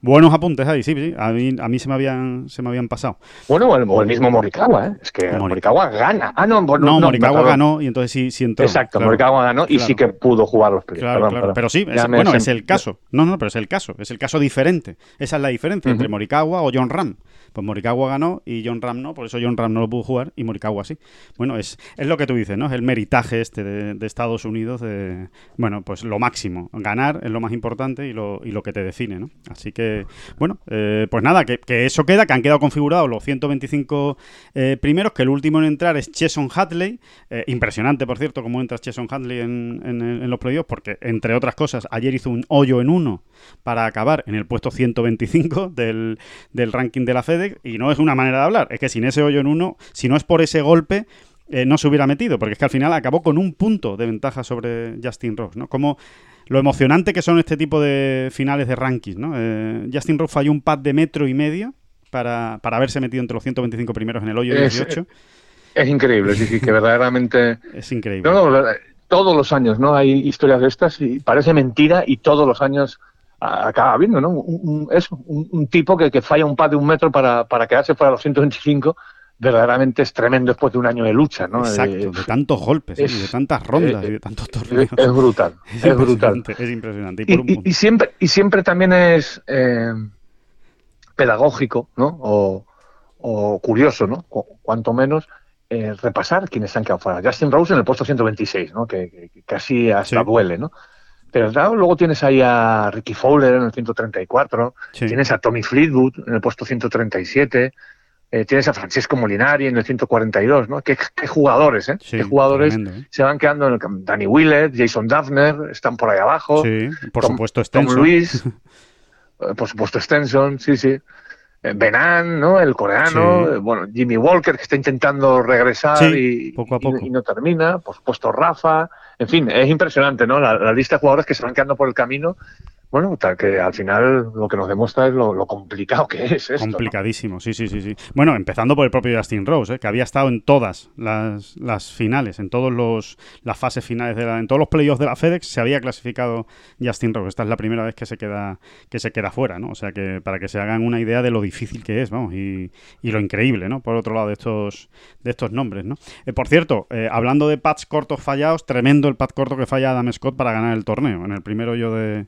Buenos apuntes ahí, sí, sí. A mí, a mí se, me habían, se me habían pasado. Bueno, o el, o el mismo Morikawa, ¿eh? Es que Mori- Morikawa gana. Ah, no, No, no, Morikawa perdón. ganó y entonces sí, sí entró. Exacto, claro. Morikawa ganó y Claro. sí que pudo jugar los playoffs. Claro, claro. Pero sí, es- bueno, es el caso. No, no, pero es el caso. Es el caso diferente. Esa es la diferencia entre. Morikawa o John Ram. Pues Morikawa ganó y John Ram no, por eso John Ram no lo pudo jugar y Morikawa sí. Bueno, es, es lo que tú dices, ¿no? Es el meritaje este de, de Estados Unidos de, bueno, pues lo máximo. Ganar es lo más importante y lo, y lo que te define, ¿no? Así que, bueno, eh, pues nada, que, que eso queda, que han quedado configurados los 125 eh, primeros, que el último en entrar es Cheson Hadley. Eh, impresionante, por cierto, cómo entra Cheson Hadley en, en, en los playoffs, porque, entre otras cosas, ayer hizo un hoyo en uno para acabar en el puesto 125 del, del ranking de la FedEx, y no es una manera de hablar, es que sin ese hoyo en uno, si no es por ese golpe, eh, no se hubiera metido, porque es que al final acabó con un punto de ventaja sobre Justin Rose, ¿no? Como lo emocionante que son este tipo de finales de rankings, ¿no? Eh, Justin Rose falló un pad de metro y medio para, para haberse metido entre los 125 primeros en el hoyo Es- 18. Es increíble, sí, sí, que verdaderamente. Es increíble. No, no, todos los años, ¿no? Hay historias de estas y parece mentira y todos los años a- acaba viendo, ¿no? Un, un- eso, un, un tipo que, que falla un pad de un metro para, para quedarse fuera de los 125, verdaderamente es tremendo después de un año de lucha, ¿no? Exacto, Eh, de tantos golpes ¿eh? es- y de tantas rondas eh, y de tantos es, torneos. es brutal, es brutal. impresionante, Es impresionante. Y Y, por un y- punto. y siempre, y siempre también es eh, pedagógico, ¿no? O, o curioso, ¿no? Cu- cuanto menos eh, repasar quiénes han quedado fuera. Justin Rose en el puesto 126, ¿no? Que, que- que casi hasta Sí. duele, ¿no? Pero claro, luego tienes ahí a Ricky Fowler en el 134, Sí. tienes a Tommy Fleetwood en el puesto 137, eh, tienes a Francesco Molinari en el 142, ¿no? Qué, qué jugadores, ¿eh? Sí, qué jugadores tremendo, ¿eh? se van quedando en el Danny Willett, Jason Duffner, están por ahí abajo. Sí, por Tom- supuesto, Tom Stenson. Luis, eh, por supuesto Stenson, sí, sí. Eh, Benan, ¿no? El coreano, Sí. eh, bueno, Jimmy Walker que está intentando regresar Sí, y, poco a y- poco. y no termina, por supuesto Rafa, en fin, es impresionante, ¿no? La, la lista de jugadores que se van quedando por el camino, bueno, tal que al final lo que nos demuestra es lo, complicado que es esto. Complicadísimo, sí, sí, sí, sí. Bueno, empezando por el propio Justin Rose, ¿eh? que había estado en todas las, las finales, en todos los las fases finales de la, en todos los playoffs de la FedEx se había clasificado Justin Rose. Esta es la primera vez que se queda que se queda fuera, ¿no? O sea que para que se hagan una idea de lo difícil que es, vamos, y, y lo increíble, ¿no? Por otro lado de estos de estos nombres, ¿no? Eh, por cierto, eh, hablando de pads cortos fallados, tremendo el pad corto que falla Adam Scott para ganar el torneo. En el primero yo de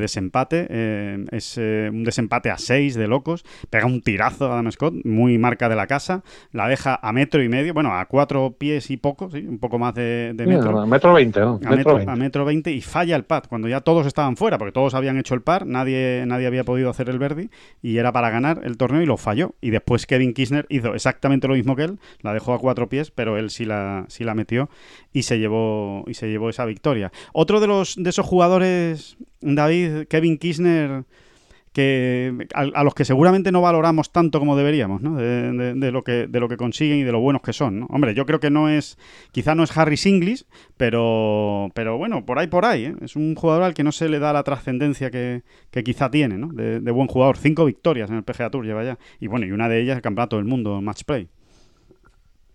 desempate, eh, es eh, un desempate a 6 de locos, pega un tirazo a Adam Scott, muy marca de la casa, la deja a metro y medio, bueno, a cuatro pies y poco, sí, un poco más de, de metro. a metro veinte, ¿no? A Metro metro, veinte. a metro 20 y falla el pad cuando ya todos estaban fuera, porque todos habían hecho el par, nadie, nadie había podido hacer el verdi y era para ganar el torneo y lo falló. Y después Kevin Kirchner hizo exactamente lo mismo que él, la dejó a cuatro pies, pero él sí la, sí la metió y se llevó y se llevó esa victoria. Otro de los de esos jugadores, David, Kevin Kirchner que a, los que seguramente no valoramos tanto como deberíamos, ¿no? De, de- de lo que de lo que consiguen y de lo buenos que son, ¿no? Hombre, yo creo que no es, quizá no es Harry Singlis, pero pero bueno, por ahí por ahí, ¿eh? es un jugador al que no se le da la trascendencia que, que quizá tiene, ¿no? De, de buen jugador, cinco victorias en el PGA Tour lleva ya y bueno y una de ellas el campeonato del mundo match play,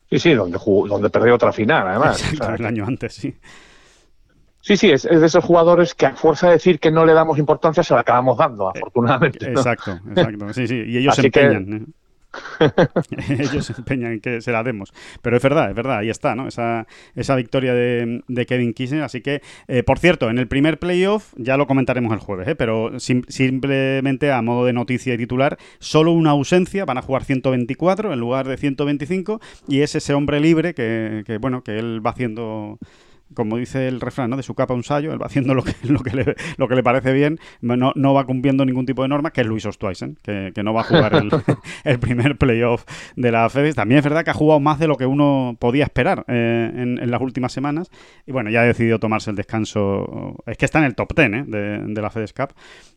Sí, sí, donde, jugó- donde perdió otra final, además. Exacto, O sea, el año antes, sí. Sí, sí, es, es de esos jugadores que a fuerza de decir que no le damos importancia se la acabamos dando, afortunadamente. ¿no? Exacto, exacto, sí, sí, y ellos se que- empeñan. ¿eh? Ellos se empeñan que se la demos. Pero es verdad, es verdad, ahí está, ¿no? Esa, esa victoria de, Kevin Kisner. Así que, eh, por cierto, en el primer playoff, ya lo comentaremos el jueves, ¿eh? pero simplemente a modo de noticia y titular, solo una ausencia, van a jugar 124 en lugar de 125, y es ese hombre libre que bueno, que él va haciendo como dice el refrán, ¿no? de su capa un sallo, él va haciendo lo que, lo que, le, lo que le parece bien, no, no va cumpliendo ningún tipo de norma, que es Luis Ostweisen, que, que no va a jugar el, el, primer playoff de la FedEx. También es verdad que ha jugado más de lo que uno podía esperar eh, en, en, las últimas semanas, y bueno, ya ha decidido tomarse el descanso, es que está en el top 10 ¿eh? de, de, la FedEx Cup,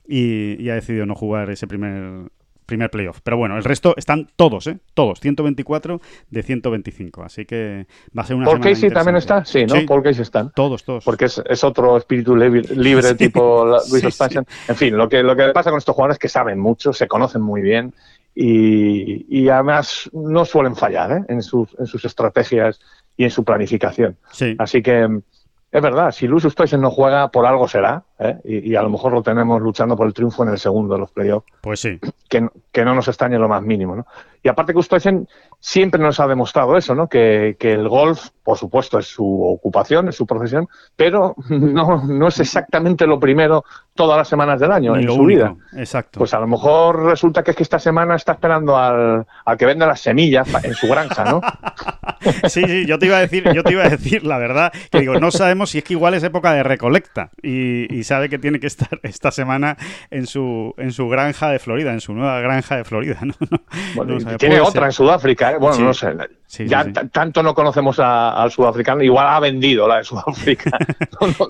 y, y, ha decidido no jugar ese primer primer playoff. Pero bueno, el resto están todos, ¿eh? Todos, 124 de 125. Así que va a ser una Paul Casey también está, sí, ¿no? Paul Casey están. Todos, todos. Porque es, otro espíritu libre, tipo Luis Expansion. En fin, lo que, lo que pasa con estos jugadores es que saben mucho, se conocen muy bien y, y además no suelen fallar ¿eh? en, sus, en sus estrategias y en su planificación. Así que es verdad, si Lucius Toysen no juega, por algo será, ¿eh? y, a lo mejor lo tenemos luchando por el triunfo en el segundo de los playoffs. Pues sí. Que, que no nos extrañe lo más mínimo, ¿no? Y aparte que Stoisen siempre nos ha demostrado eso, ¿no? Que, que, el golf, por supuesto, es su ocupación, es su profesión, pero no, no es exactamente lo primero todas las semanas del año en su vida. Exacto. Pues a lo mejor resulta que es que esta semana está esperando al, al que venda las semillas en su granja, ¿no? sí, sí, yo te iba a decir, yo te iba a decir la verdad, que digo, no sabemos si es que igual es época de recolecta y, y sabe que tiene que estar esta semana en su, en su granja de Florida, en su nueva granja de Florida, ¿no? Bueno, tiene otra en Sudáfrica, ¿eh? bueno, no sé. Ya tanto no conocemos al sudafricano, igual ha vendido la de Sudáfrica.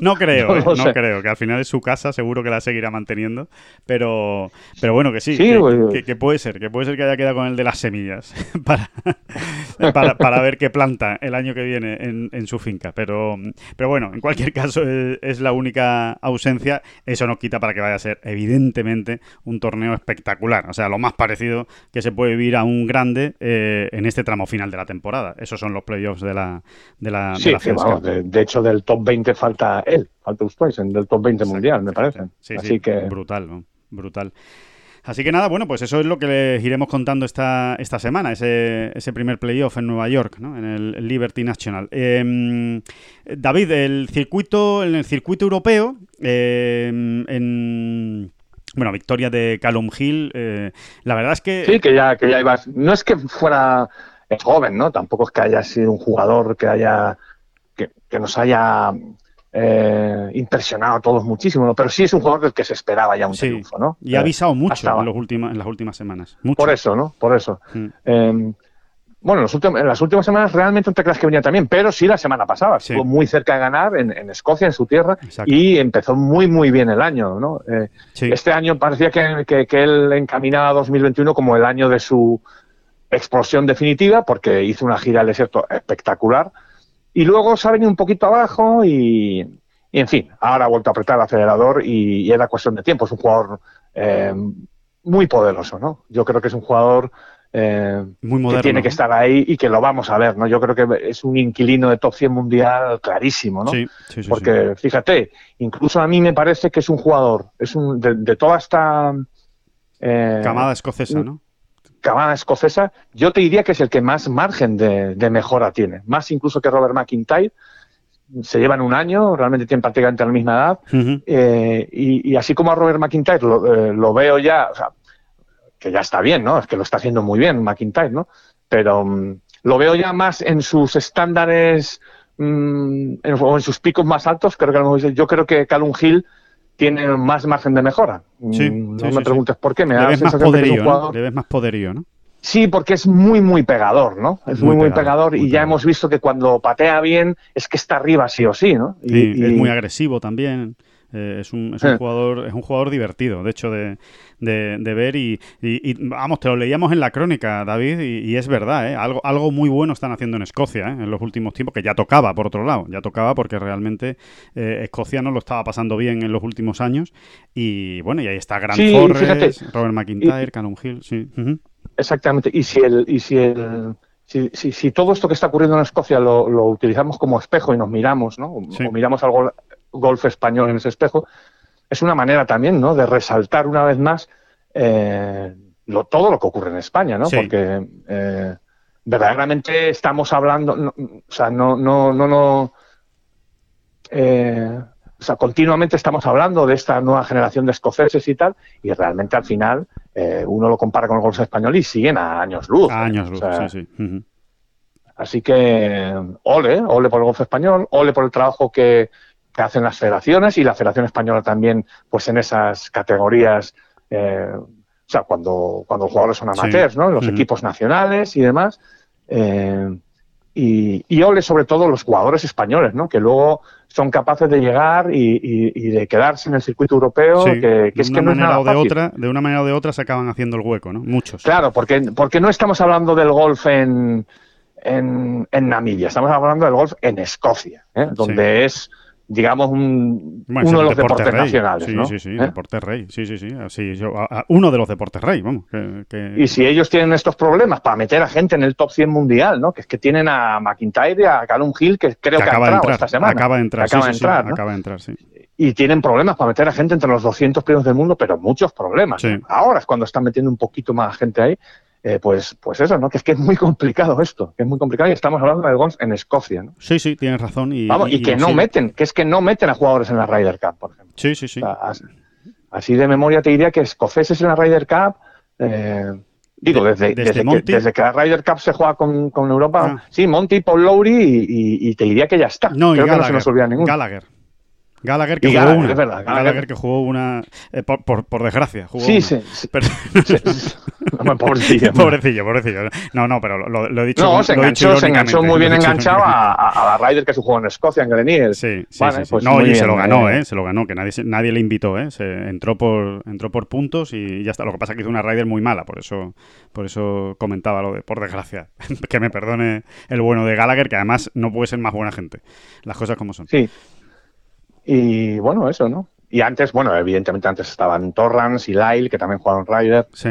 No, creo, no, eh, creo, que al final es su casa, seguro que la seguirá manteniendo, pero, pero bueno, que sí, que, puede ser, que puede ser que haya quedado con el de las semillas para, para, ver qué planta el año que viene en, su finca, pero, pero bueno, en cualquier caso es, la única ausencia, eso no quita para que vaya a ser evidentemente un torneo espectacular, o sea, lo más parecido que se puede vivir a un grande eh, en este tramo final de la temporada. Esos son los playoffs de la de la, sí, de, hecho del top 20 falta él, falta en del top 20 mundial, me parece. Sí, Así que brutal, brutal. Así que nada, bueno, pues eso es lo que les iremos contando esta, esta semana, ese, ese primer playoff en Nueva York, ¿no? en el Liberty National. Em, David, el circuito, en el circuito europeo, em, en bueno, victoria de Callum Hill. Eh, la verdad es que. Sí, que ya, que ya ibas. No es que fuera joven, ¿no? Tampoco es que haya sido un jugador que haya. que, nos haya eh, impresionado a todos muchísimo, ¿no? pero sí es un jugador del que se esperaba ya un triunfo, ¿no? Y ha avisado mucho en, los últimos, en las últimas semanas. Por eso, ¿no? Por eso. Mm. Em, bueno, en, las últimas semanas realmente no te creas que venía también, pero sí la semana pasada. Estuvo muy cerca de ganar en, Escocia, en su tierra, y empezó muy, muy bien el año. ¿no? Eh, este año parecía que, que, él encaminaba a 2021 como el año de su explosión definitiva, porque hizo una gira al desierto espectacular. Y luego se ha venido un poquito abajo y, en fin, ahora ha vuelto a apretar el acelerador y, era cuestión de tiempo. Es un jugador eh, muy poderoso, ¿no? Yo creo que es un jugador eh, Muy moderno, que tiene que estar ahí y que lo vamos a ver, ¿no? Yo creo que es un inquilino de top 100 mundial clarísimo, ¿no? Porque, fíjate, incluso a mí me parece que es un jugador, es un de, toda esta... Eh, camada escocesa, ¿no? Camada escocesa, yo te diría que es el que más margen de, mejora tiene, más incluso que Robert McIntyre, se llevan un año, realmente tienen prácticamente la misma edad. Eh, y, así como a Robert McIntyre lo, lo veo ya, o sea, que ya está bien, ¿no? Es que lo está haciendo muy bien McIntyre, ¿no? Pero mm, lo veo ya más en sus estándares mm, en, o en sus picos más altos. Creo que yo creo que Calum Hill tiene más margen de mejora. Sí, mm, no me preguntes por qué. Me da más poderío, ¿no? Le ves más poderío, ¿no? Sí, porque es muy, muy pegador, ¿no? Es muy, muy, pegador, y ya hemos visto que cuando patea bien es que está arriba sí o sí, ¿no? Y, es muy agresivo también. Eh, es, un, es, un jugador, es un jugador divertido, de hecho, de, de, ver. Y, vamos, te lo leíamos en la crónica, David, y, es verdad, ¿eh? algo, algo muy bueno están haciendo en Escocia ¿eh? en los últimos tiempos, que ya tocaba, por otro lado, ya tocaba porque realmente eh, Escocia no lo estaba pasando bien en los últimos años. Y bueno, y ahí está Grant Forrest, Robert McIntyre, Callum Hill, sí. Exactamente, y si el. Y si el... Si, si, todo esto que está ocurriendo en Escocia lo, lo utilizamos como espejo y nos miramos, ¿no? O miramos algo golf español en ese espejo, es una manera también ¿no? de resaltar una vez más eh, lo, todo lo que ocurre en España, ¿no? Sí. Porque eh, verdaderamente estamos hablando, no, o sea, no, no, no, no, eh, o sea, continuamente estamos hablando de esta nueva generación de escoceses y tal, y realmente al final eh, uno lo compara con el golf español y siguen a años luz. A años O luz, sea, sí, sí. Así que ole, ole por el golf español, ole por el trabajo que, que hacen las federaciones y la Federación Española también, pues en esas categorías, eh, o sea, cuando, cuando los jugadores son Sí. amateurs, ¿no? Los equipos nacionales y demás. Eh, y, y ole sobre todo los jugadores españoles, ¿no? Que luego son capaces de llegar y, y- y de quedarse en el circuito europeo, Sí, que, que es de que una no es manera nada o de fácil. otra, de una manera o de otra se acaban haciendo el hueco, ¿no? Muchos. Claro, porque, porque no estamos hablando del golf en, en, en Namibia, estamos hablando del golf en Escocia, ¿eh? donde es, digamos, un, Bueno, uno de los deporte deportes rey. nacionales. Sí, ¿no? sí, sí, ¿Eh? deporte rey. Sí, sí, sí. Así, yo- a- a- uno de los deportes rey, vamos. que- que- Y si ellos tienen estos problemas para meter a gente en el top 100 mundial, ¿no? que es que tienen a McIntyre y a Callum Hill, que creo que, que ha acaba de entrado entrar. esta semana. Acaba de entrar, acaba sí, de sí, entrar, ¿no? acaba de entrar, sí. y tienen problemas para meter a gente entre los 200 primeros del mundo, pero muchos problemas. Ahora es cuando están metiendo un poquito más gente ahí. Eh, pues, pues eso, ¿no? Que es que es muy complicado esto, que es muy complicado y estamos hablando del golf en Escocia, ¿no? Sí, sí, tienes razón. Y, Vamos, y, que no sí. meten, que es que no meten a jugadores en la Ryder Cup, por ejemplo. Sí, sí, sí. O sea, as- así de memoria te diría que escoceses en la Ryder Cup, eh, digo, De- desde, desde desde, que, Monty. desde que la Ryder Cup se juega con, con Europa, Ah. sí, Monty, Paul Lowry y, te diría que ya está. No, y Creo que no se nos olvida ninguno. Gallagher. Gallagher que Y jugó Gallagher, una. es verdad, Gallagher, Gallagher. que jugó una. eh, por, por, por desgracia. Jugó Sí, una. sí, sí. Pero- Sí. Hombre, pobrecillo. pobrecillo, pobrecillo. No, no, pero lo, lo he dicho. No, se enganchó, se enganchó muy bien enganchado a, la Ryder que se jugó en Escocia, en Grenier. Sí, sí, Vale, pues no, y se lo ganó, eh. ¿eh? Se lo ganó, que nadie, nadie le invitó, ¿eh? Se entró por, entró por puntos y ya está. Lo que pasa es que hizo una Ryder muy mala, por eso, por eso comentaba lo de, por desgracia. que me perdone el bueno de Gallagher, que además no puede ser más buena gente. Las cosas como son. Sí. Y bueno, eso, ¿no? Y antes, bueno, evidentemente antes estaban Torrance y Lyle, que también jugaron Ryder. Sí.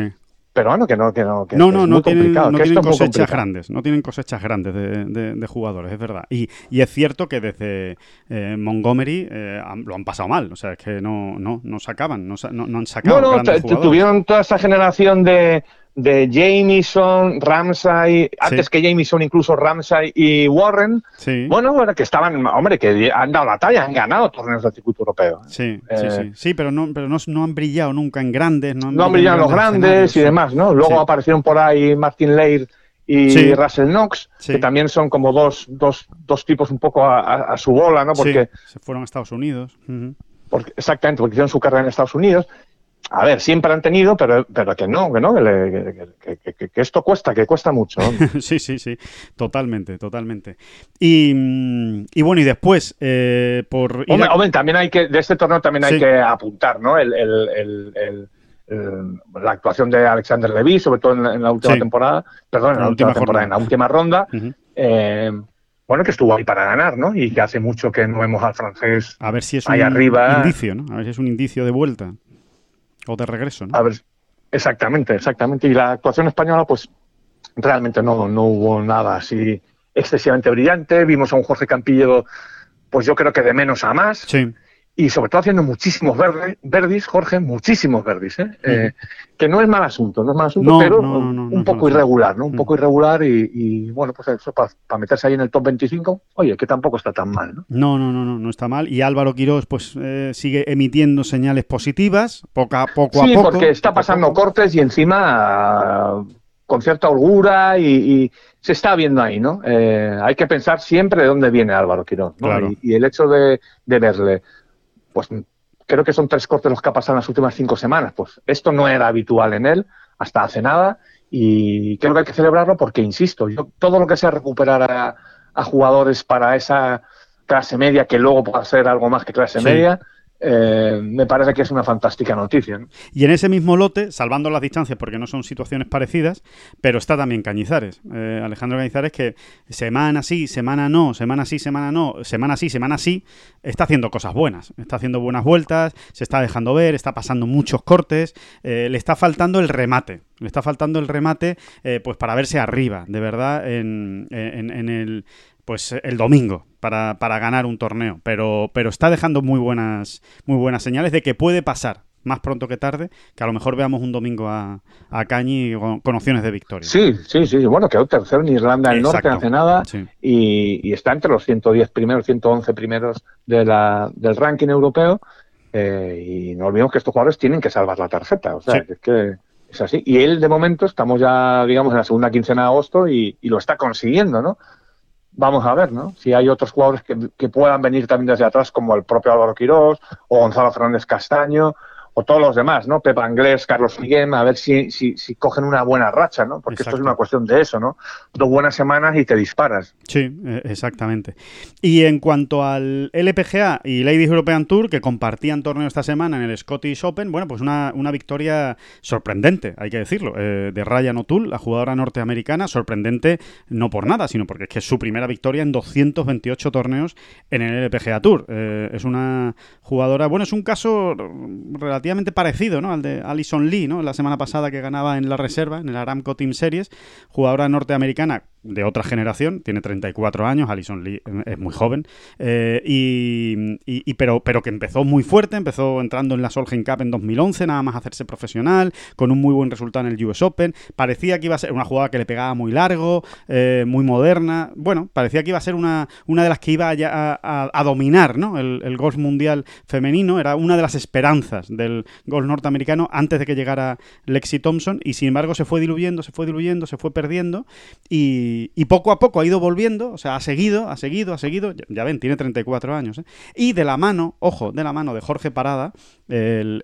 Pero bueno, que no, que no. Que No, no, es no muy tienen, complicado, no que tienen es muy cosechas grandes, no tienen cosechas grandes de, de- de jugadores, es verdad. Y, y es cierto que desde eh, Montgomery eh, han- lo han pasado mal, o sea, es que no, no, no sacaban, no, no, no han sacado grandes tu- jugadores. tuvieron toda esa generación de, de Jamieson, Ramsay, antes que Jamieson incluso Ramsay y Warren, Sí, bueno, bueno, que estaban, hombre, que han dado la talla, han ganado torneos del circuito europeo. sí, eh, sí, sí, sí, pero no, pero no, no han brillado nunca en grandes, no han, No han brillado brillado los en grandes y demás, ¿no? Luego aparecieron por ahí Martin Leir y. Russell Knox, que también son como dos, dos, dos tipos un poco a, a- a su bola, ¿no? Porque, Sí, se fueron a Estados Unidos. porque- exactamente, porque hicieron su carrera en Estados Unidos. A ver, siempre han tenido, pero, pero que no, que no, que, le- que- que- que- que esto cuesta, que cuesta mucho. sí, sí, sí, totalmente, totalmente. Y, y bueno, y después, eh, por... Hombre, a- hombre, también hay que, de este torneo también hay Sí. que apuntar, ¿no? El, la actuación de Alexander Levy, sobre todo en la, en la última Sí. temporada, perdón, en La última, temporada, jornada. en la última ronda, eh, bueno, que estuvo ahí para ganar, ¿no? Y que hace mucho que no vemos al francés. A ver si es Ahí un arriba. indicio, ¿no? A ver si es un indicio de vuelta o de regreso, ¿no? A ver, exactamente, exactamente. Y la actuación española, pues realmente no, no hubo nada así excesivamente brillante. Vimos a un Jorge Campillo, pues yo creo que de menos a más. Sí, y sobre todo haciendo muchísimos verde, verdis, Jorge, muchísimos verdis, ¿eh? Eh, que no es mal asunto, no es mal asunto, No, pero no, no, un poco irregular, ¿no? Un Mm. poco irregular y, y, bueno, pues eso para meterse ahí en el top 25, oye, que tampoco está tan mal, ¿no? no, no, no, no, no está mal. Y Álvaro Quirós, pues, eh, sigue emitiendo señales positivas, poco a poco sí, a poco. porque está pasando cortes y encima con cierta holgura y, y se está viendo ahí, ¿no? Eh, hay que pensar siempre de dónde viene Álvaro Quirón, ¿no? Claro. Y, y el hecho de, de verle, pues creo que son tres cortes los que ha pasado en las últimas cinco semanas, pues esto no era habitual en él hasta hace nada y creo que hay que celebrarlo porque, insisto, yo todo lo que sea recuperar a, a jugadores para esa clase media que luego pueda ser algo más que clase Sí. media, eh, me parece que es una fantástica noticia. ¿no? Y en ese mismo lote, salvando las distancias porque no son situaciones parecidas, pero está también Cañizares. Eh, Alejandro Cañizares que semana sí, semana no, semana sí, semana no, semana sí, semana sí, está haciendo cosas buenas. Está haciendo buenas vueltas, se está dejando ver, está pasando muchos cortes, eh, le está faltando el remate. Le está faltando el remate pues para verse arriba, de verdad, en- en el pues el domingo para, para ganar un torneo. Pero, pero está dejando muy buenas, muy buenas señales de que puede pasar más pronto que tarde, que a lo mejor veamos un domingo a, a Cañi con, opciones de victoria. Sí, sí, sí. Bueno, quedó tercero en Irlanda del Norte hace nada y, está entre los 110 primeros, 111 primeros de la, del ranking europeo. Eh, y no olvidemos que estos jugadores tienen que salvar la tarjeta. O sea, es que es así. Y él, de momento, estamos ya, digamos, en la segunda quincena de agosto y, y lo está consiguiendo, ¿no? Vamos a ver, ¿no? Si hay otros jugadores que, puedan venir también desde atrás, como el propio Álvaro Quirós o Gonzalo Fernández Castaño o todos los demás, ¿no? Pepa Anglés, Carlos Miguel, a ver si, si, si, cogen una buena racha, ¿no? Porque esto es una cuestión de eso, ¿no? Dos buenas semanas y te disparas. Sí, e, exactamente. Y en cuanto al LPGA y Ladies European Tour, que compartían torneo esta semana en el Scottish Open, bueno, pues una, una victoria sorprendente, hay que decirlo, eh, de Ryan O'Toole, la jugadora norteamericana, sorprendente no por nada, sino porque es que es su primera victoria en 228 torneos en el LPGA Tour. Eh, es una jugadora, bueno, es un caso relativamente parecido ¿no? al de Alison Lee, ¿no? la semana pasada que ganaba en la reserva, en el Aramco Team Series, jugadora norteamericana de otra generación, tiene 34 años, Alison Lee es muy joven, eh, y, pero, pero que empezó muy fuerte, empezó entrando en la Solheim Cup en 2011, nada más hacerse profesional, con un muy buen resultado en el US Open, parecía que iba a ser una jugada que le pegaba muy largo, eh, muy moderna, bueno, parecía que iba a ser una, una de las que iba a, a, dominar ¿no? el, el, golf mundial femenino, era una de las esperanzas del golf norteamericano antes de que llegara Lexi Thompson, y sin embargo se fue diluyendo, se fue diluyendo, se fue perdiendo, y y, poco a poco ha ido volviendo, o sea, ha seguido, ha seguido, ha seguido, ya, ven, tiene 34 años. ¿eh? Y de la mano, ojo, de la mano de Jorge Parada, el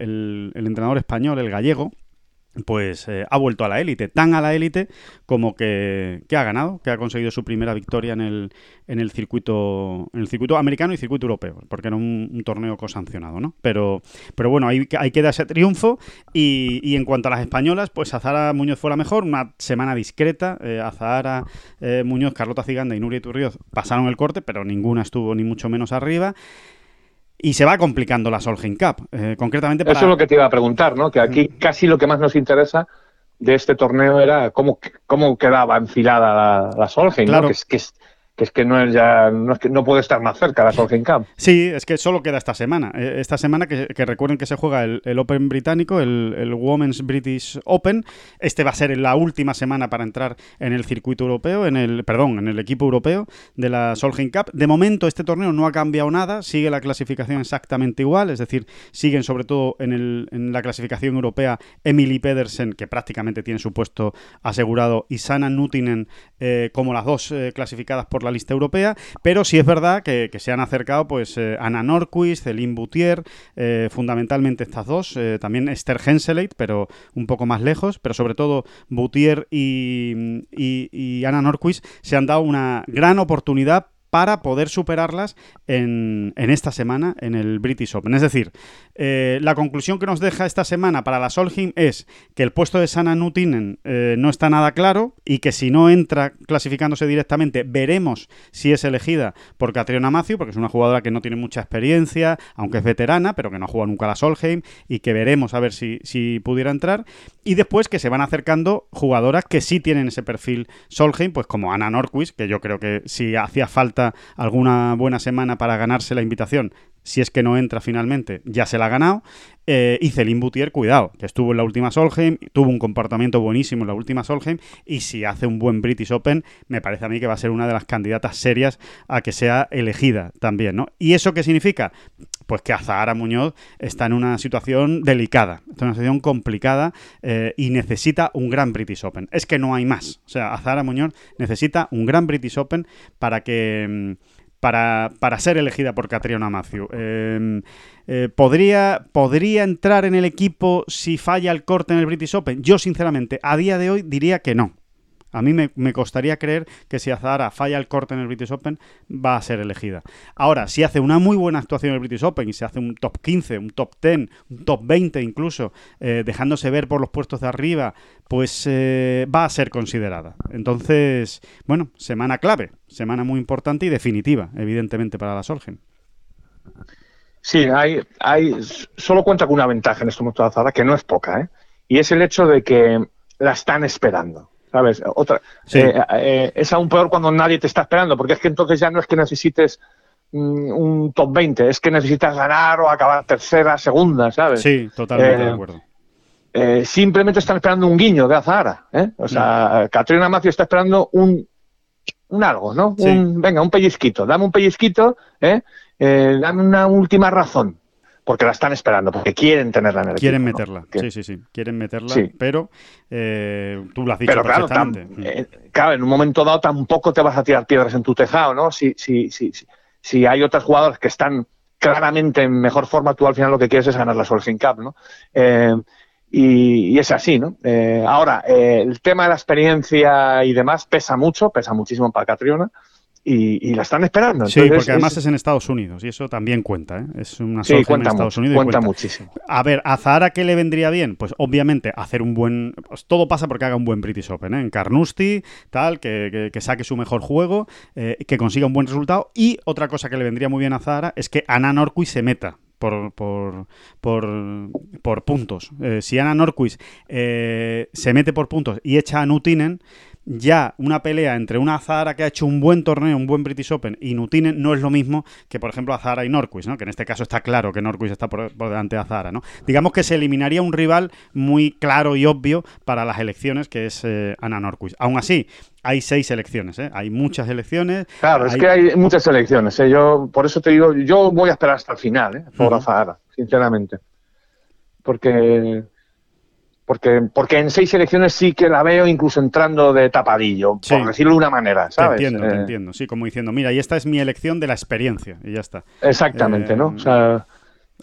entrenador español, el gallego, pues eh, ha vuelto a la élite, tan a la élite como que, ha ganado, que ha conseguido su primera victoria en el, en el circuito en el circuito americano y circuito europeo, porque era un, torneo cosancionado, ¿no? Pero, pero bueno, ahí, ahí queda ese triunfo y, en cuanto a las españolas, pues Azara Muñoz fue la mejor, una semana discreta, eh, Azara eh, Muñoz, Carlota Ciganda y Nuria Turrioz pasaron el corte, pero ninguna estuvo ni mucho menos arriba y se va complicando la Solheim Cup. Eh, concretamente Eso es lo que te iba a preguntar, ¿no? Que aquí mm. casi lo que más nos interesa de este torneo era cómo, cómo quedaba enfilada la, la Solheim, claro. ¿no? Que que es que no es ya no es que no puede estar más cerca la Solheim Cup. Sí, es que solo queda esta semana. Eh, esta semana que, recuerden que se juega el, Open británico, el, Women's British Open. Este va a ser la última semana para entrar en el circuito europeo, en el perdón, en el equipo europeo de la Solheim Cup. De momento este torneo no ha cambiado nada, sigue la clasificación exactamente igual, es decir, siguen sobre todo en, el, en la clasificación europea Emily Pedersen, que prácticamente tiene su puesto asegurado, y Sana Nutinen eh, como las dos eh, clasificadas por la lista europea, pero sí es verdad que, se han acercado pues eh, Ana Norquist, Celine Boutier, eh, fundamentalmente estas dos, eh, también Esther Henseleit, pero un poco más lejos, pero sobre todo Boutier y, y, y Ana Norquist se han dado una gran oportunidad para poder superarlas en, esta semana en el British Open. Es decir, eh, la conclusión que nos deja esta semana para la Solheim es que el puesto de Sana Nutinen eh, no está nada claro y que si no entra clasificándose directamente, veremos si es elegida por Catriona Matthew, porque es una jugadora que no tiene mucha experiencia, aunque es veterana, pero que no ha jugado nunca a la Solheim y que veremos a ver si, si pudiera entrar. Y después que se van acercando jugadoras que sí tienen ese perfil Solheim, pues como Ana Norquist, que yo creo que si hacía falta alguna buena semana para ganarse la invitación, si es que no entra finalmente, ya se la ha ganado. Eh, y Celine Boutier, cuidado, que estuvo en la última Solheim, tuvo un comportamiento buenísimo en la última Solheim, y si hace un buen British Open, me parece a mí que va a ser una de las candidatas serias a que sea elegida también, ¿no? ¿Y eso qué significa? Pues que Azahara Muñoz está en una situación delicada, está en una situación complicada eh, y necesita un gran British Open. Es que no hay más. O sea, Azahara Muñoz necesita un gran British Open para que mm, para, para ser elegida por Catriona Matthew. Em, eh, ¿podría, ¿Podría entrar en el equipo si falla el corte en el British Open? Yo, sinceramente, a día de hoy diría que no. A mí me, costaría creer que si Azahara falla el corte en el British Open, va a ser elegida. Ahora, si hace una muy buena actuación en el British Open y se hace un top 15, un top 10, un top 20 incluso, eh, dejándose ver por los puestos de arriba, pues eh, va a ser considerada. Entonces, bueno, semana clave, semana muy importante y definitiva, evidentemente, para la Solgen. Sí, hay, solo cuenta con una ventaja en este momento de Azahara, que no es poca, ¿eh? y es el hecho de que la están esperando. ¿Sabes? Otra, eh, eh, es aún peor cuando nadie te está esperando, porque es que entonces ya no es que necesites mm, un top 20, es que necesitas ganar o acabar tercera, segunda, ¿sabes? Sí, totalmente Eh, de acuerdo. Eh, simplemente están esperando un guiño de Azahara, ¿eh? O sea, Catriona Macio está esperando un, un algo, ¿no? Sí. Un, venga, un pellizquito, dame un pellizquito, dame una última razón, porque la están esperando, porque quieren tenerla en el Quieren equipo, ¿no? meterla, sí, sí, sí, quieren meterla, Sí. pero eh, tú lo has dicho Pero claro, eh, claro, en un momento dado tampoco te vas a tirar piedras en tu tejado, ¿no? Si, si, si, si, si hay otros jugadores que están claramente en mejor forma, tú al final lo que quieres es ganar la Solheim Cup, ¿no? Eh, y, y es así, ¿no? Eh, ahora, eh, el tema de la experiencia y demás pesa mucho, pesa muchísimo para Catriona y, y la están esperando. Sí, Entonces, porque además es- es en Estados Unidos y eso también cuenta, ¿eh? Es una sí, en Estados mucho, Unidos y cuenta cuenta. muchísimo. A ver, ¿a Zahara qué le vendría bien? Pues obviamente hacer un buen... pues, todo pasa porque haga un buen British Open, ¿eh? En Carnoustie, tal, que, que- que saque su mejor juego, eh, que consiga un buen resultado. Y otra cosa que le vendría muy bien a Zahara es que Ana Norquist se meta. Por, por, por, por puntos. Eh, si Ana Norquist eh, se mete por puntos y echa a Nutinen, ya una pelea entre una Zahara que ha hecho un buen torneo, un buen British Open, y Nutinen no es lo mismo que, por ejemplo, Zahara y Norquist, ¿no? Que en este caso está claro que Norquist está por, por delante de Zahara, ¿no? Digamos que se eliminaría un rival muy claro y obvio para las elecciones, que es eh, Ana Norquist. Aún así, hay seis elecciones, ¿eh? Hay muchas elecciones. Claro, es que hay muchas elecciones. ¿eh? Yo, por eso te digo, yo voy a esperar hasta el final, ¿eh? por Ujú. Azahara, sinceramente. Porque, porque, porque en seis elecciones sí que la veo incluso entrando de tapadillo, Sí. por decirlo de una manera, Te ¿sabes? entiendo, te Eh, entiendo. Sí, como diciendo, mira, y esta es mi elección de la experiencia, y ya está. Exactamente, Eh, ¿no? O sea,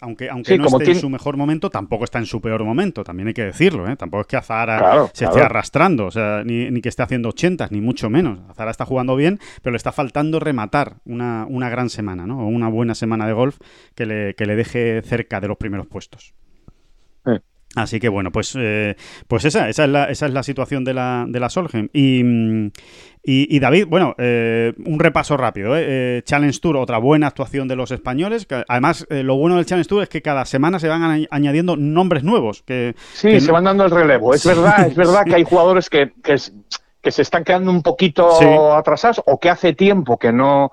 Aunque, aunque Sí, no como esté tiene- en su mejor momento, tampoco está en su peor momento, también hay que decirlo, ¿eh? Tampoco es que Azahara Claro, se claro. esté arrastrando, o sea, ni, ni que esté haciendo ochentas, ni mucho menos. Azahara está jugando bien, pero le está faltando rematar una, una gran semana, ¿no? O una buena semana de golf que le, que le deje cerca de los primeros puestos. Así que bueno, pues, eh, pues esa, esa, es la, esa es la situación de la, de la Solheim. Y, y, y David, bueno, eh, un repaso rápido. ¿eh? Eh, Challenge Tour, otra buena actuación de los españoles. que además, eh, lo bueno del Challenge Tour es que cada semana se van añ- añadiendo nombres nuevos. Que, sí, que se no- van dando el relevo. Es verdad, es verdad que hay jugadores que, que, se están quedando un poquito Sí. atrasados o que hace tiempo que no